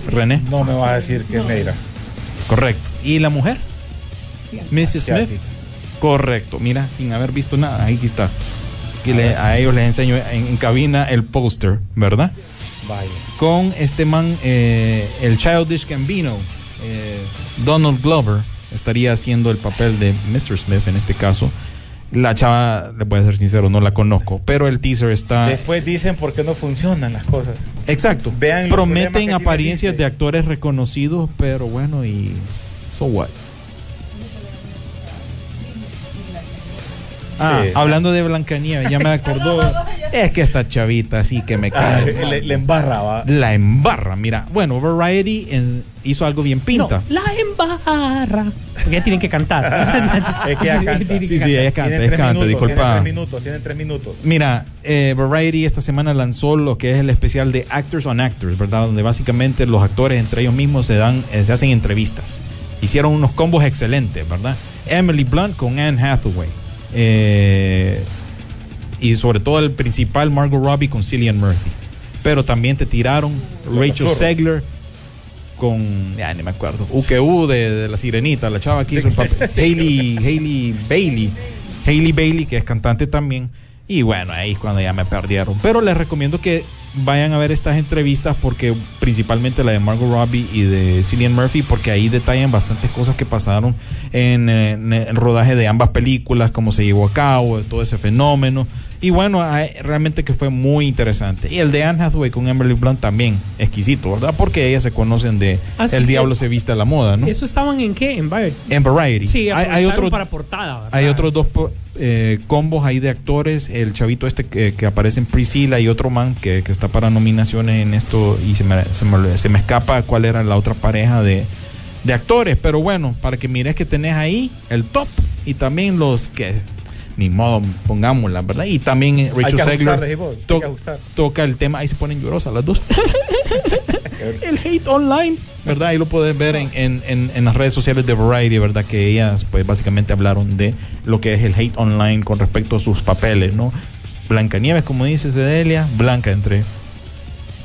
René, No me vas a decir que es negra. correcto. ¿Y la mujer? Mrs. Smith, correcto. Mira, sin haber visto nada, aquí está. Le- a ellos les enseño en, en cabina el póster, ¿verdad? Vaya. con este man, eh, el Childish Gambino, eh, Donald Glover, estaría haciendo el papel de Mr. Smith en este caso. La chava, le voy a ser sincero, no la conozco, pero el teaser está... Después dicen por qué no funcionan las cosas. Exacto. Vean Prometen apariencias de actores reconocidos, pero bueno, y... So what? Ah, Sí. hablando de Blancanieves, ya me acordó. es que esta chavita así que me cae. le, le embarra, va. La embarra, mira. Bueno, Variety en- hizo algo bien pinta. No, la embarra. Porque ya tienen que cantar. Es que ella canta. Sí, sí, ella canta, Tienen ella tres canta, minutos, disculpa. Tienen tres minutos, tienen tres minutos. Mira, eh, Variety esta semana lanzó lo que es el especial de Actors on Actors, ¿verdad? Donde básicamente los actores entre ellos mismos se dan, eh, se hacen entrevistas. Hicieron unos combos excelentes, ¿verdad? Emily Blunt con Anne Hathaway. Eh, y sobre todo el principal, Margot Robbie con Cillian Murphy. Pero también te tiraron Rachel. Segler con, ya ni me acuerdo, UQU de, de la sirenita, la chava que hizo el papel, Hailey, Hailey Bailey, Hailey Bailey, que es cantante también. Y bueno, ahí es cuando ya me perdieron. Pero les recomiendo que vayan a ver estas entrevistas porque principalmente la de Margot Robbie y de Cillian Murphy porque ahí detallan bastantes cosas que pasaron en, eh, en el rodaje de ambas películas, cómo se llevó a cabo, todo ese fenómeno. Y bueno, hay- realmente que fue muy interesante. Y el de Anne Hathaway con Emily Blunt también exquisito, ¿verdad? Porque ellas se conocen de Así El que- Diablo se viste a la moda, ¿no? ¿Eso estaban en qué? En Variety. En Variety. Sí, hay, hay otro, para portada. ¿verdad? hay otros dos eh, combos ahí de actores. El chavito este que, que aparece en Priscilla y otro man que, que está para nominaciones en esto y se me, se me, se me escapa cuál era la otra pareja de, de actores. Pero bueno, para que mires que tenés ahí el top y también los que ni modo pongámosla, ¿verdad? Y también eh, vos, hay to- toca el tema, ahí se ponen llorosas las dos. el hate online, ¿verdad? Ahí lo puedes ver en, en, en, en las redes sociales de Variety, ¿verdad? Que ellas, pues básicamente hablaron de lo que es el hate online con respecto a sus papeles, ¿no? Blancanieves, como dice Cedelia, blanca entre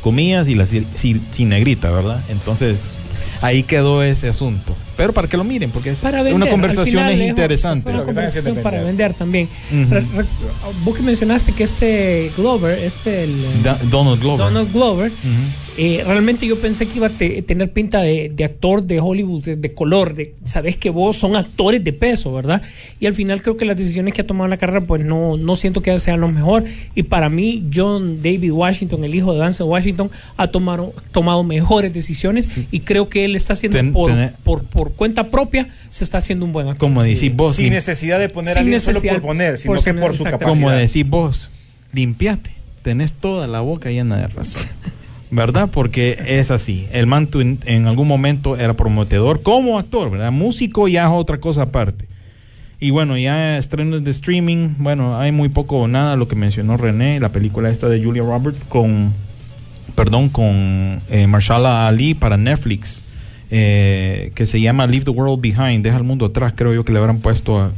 comillas y la sin negrita, ¿verdad? Entonces, ahí quedó ese asunto. Pero para que lo miren, porque es Para una conversación es es interesante. una están haciendo conversación es para vender. también. Re- re- vos que mencionaste que este Glover, este el, Da- Donald Glover. Donald Glover, Ujú. Eh, realmente yo pensé que iba a te- tener pinta de, de actor de Hollywood, de, de color, de sabes que vos son actores de peso, ¿verdad? Y al final creo que las decisiones que ha tomado en la carrera, pues no, no siento que sean lo mejor. Y para mí, John David Washington, el hijo de Denzel Washington, ha tomado, tomado mejores decisiones y creo que él está haciendo Ten- por, por, por cuenta propia, se está haciendo un buen actor. Como decís vos, Sin lim- necesidad de poner Sin a alguien solo necesidad por poner, sino por que por su capacidad. como decís vos, limpiate, tenés toda la boca llena de razón. ¿Verdad? Porque es así. El en, en algún momento era prometedor como actor, ¿verdad? Músico ya es otra cosa aparte. Y bueno, ya estrenos de streaming, bueno, hay muy poco o nada lo que mencionó René, la película esta de Julia Roberts con, perdón, con eh, Marshala Ali para Netflix, eh, que se llama Leave the World Behind, deja el mundo atrás, creo yo que le habrán puesto a...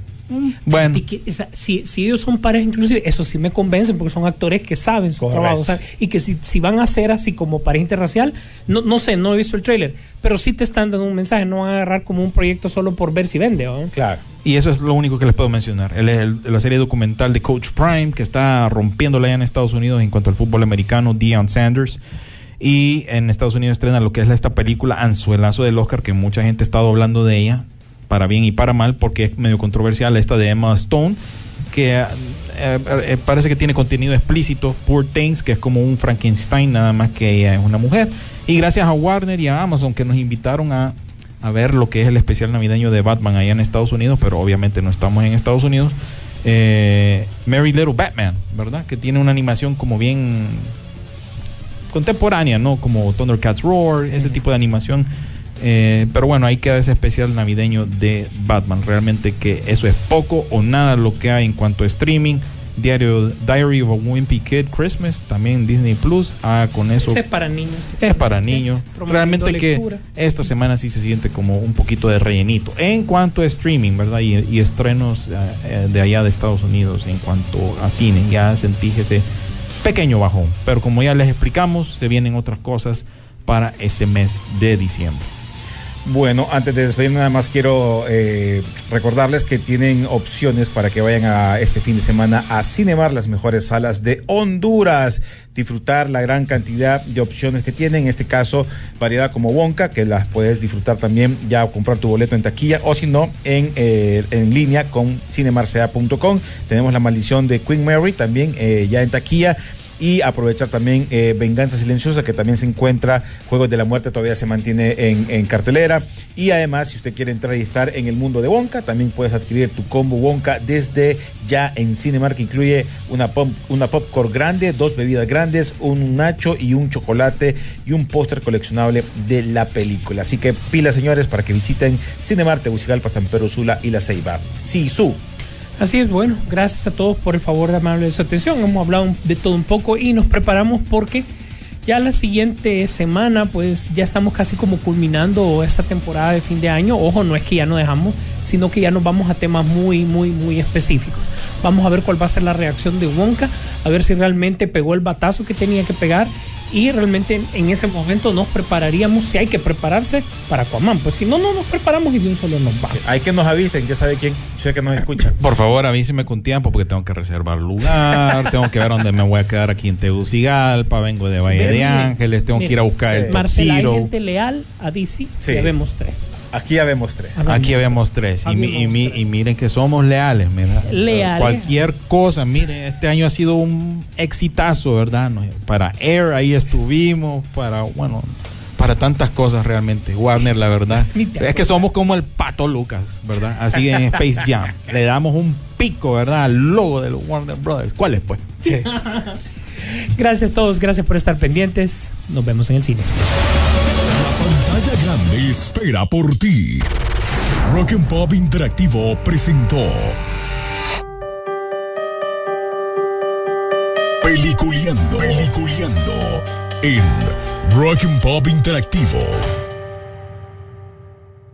Bueno, que, esa- si, si ellos son pareja, inclusive, eso sí me convencen porque son actores que saben su trabajo. o sea, y que si, si van a ser así como pareja interracial, no, no sé, no he visto el tráiler, pero sí te están dando un mensaje, no van a agarrar como un proyecto solo por ver si vende. ¿no? Claro. Y eso es lo único que les puedo mencionar. Él es el- la serie documental de Coach Prime, que está rompiéndola ya en Estados Unidos en cuanto al fútbol americano, Deion Sanders. Y en Estados Unidos estrena lo que es esta película Anzuelazo del Oscar, que mucha gente ha estado hablando de ella, para bien y para mal, porque es medio controversial esta de Emma Stone, que eh, eh, parece que tiene contenido explícito, Poor Things, que es como un Frankenstein, nada más que ella es una mujer. Y gracias a Warner y a Amazon que nos invitaron a, a ver lo que es el especial navideño de Batman allá en Estados Unidos, pero obviamente no estamos en Estados Unidos. Eh, Merry Little Batman, ¿verdad? Que tiene una animación como bien contemporánea, ¿no? Como Thundercats Roar, ese tipo de animación. Eh, pero bueno, ahí queda ese especial navideño de Batman. Realmente que eso es poco o nada lo que hay en cuanto a streaming. Diario Diary of a Wimpy Kid Christmas, también Disney Plus. Ah, con eso Ese es para niños. es para niños. Realmente que lectura. esta semana sí se siente como un poquito de rellenito. En cuanto a streaming, ¿verdad? Y, y estrenos eh, eh, de allá de Estados Unidos en cuanto a cine, ya sentí ese pequeño bajón. Pero como ya les explicamos, se vienen otras cosas para este mes de diciembre. Bueno, antes de despedirme, nada más quiero eh, recordarles que tienen opciones para que vayan a este fin de semana a Cinemar, las mejores salas de Honduras. Disfrutar la gran cantidad de opciones que tienen. En este caso, variedad como Wonka, que las puedes disfrutar también ya comprar tu boleto en taquilla o si no, en, eh, en línea con cinemarsea.com. Tenemos la maldición de Queen Mary también eh, ya en taquilla y aprovechar también eh, Venganza Silenciosa, que también se encuentra, Juegos de la Muerte todavía se mantiene en, cartelera. Y además, si usted quiere entrar y estar en el mundo de Wonka, también puedes adquirir tu combo Wonka desde ya en Cinemark, que incluye una, una popcorn grande, dos bebidas grandes, un nacho y un chocolate y un póster coleccionable de la película. Así que pila, señores, para que visiten Cinemark, Tegucigalpa, San Pedro Sula y La Ceiba. Sí, su. Así es, bueno, gracias a todos por el favor de amable de su atención. Hemos hablado de todo un poco y nos preparamos porque ya la siguiente semana, pues ya estamos casi como culminando esta temporada de fin de año. Ojo, no es que ya no dejamos, sino que ya nos vamos a temas muy, muy, muy específicos. Vamos a ver cuál va a ser la reacción de Wonka, a ver si realmente pegó el batazo que tenía que pegar y realmente en, ese momento nos prepararíamos, si hay que prepararse, para Aquaman. Pues si no, no nos preparamos y de un solo nos vamos. Hay que nos avisen, ya sabe quién, sé que nos escucha. Por favor, avíseme con tiempo porque tengo que reservar lugar, tengo que ver dónde me voy a quedar aquí en Tegucigalpa, vengo de Valle de Ángeles, tengo que ir a buscar el Top Marcela, hay gente leal a DC, Sí. ya vemos tres. Aquí ya vemos tres. Aquí habemos tres. Y, mi- y mi- y miren que somos leales, mira. Leales. Cualquier cosa, miren, este año ha sido un exitazo, ¿verdad? Para Air ahí estuvimos, para, bueno, para tantas cosas realmente. Warner, la verdad. Es que somos como el pato Lucas, ¿verdad? Así en Space Jam. Le damos un pico, ¿verdad? Al logo de los Warner Brothers. ¿Cuál es, pues? Gracias a todos, gracias por estar pendientes. Nos vemos en el cine. La pantalla grande espera por ti. Rock and Pop Interactivo presentó Peliculeando, Peliculeando en Rock and Pop Interactivo.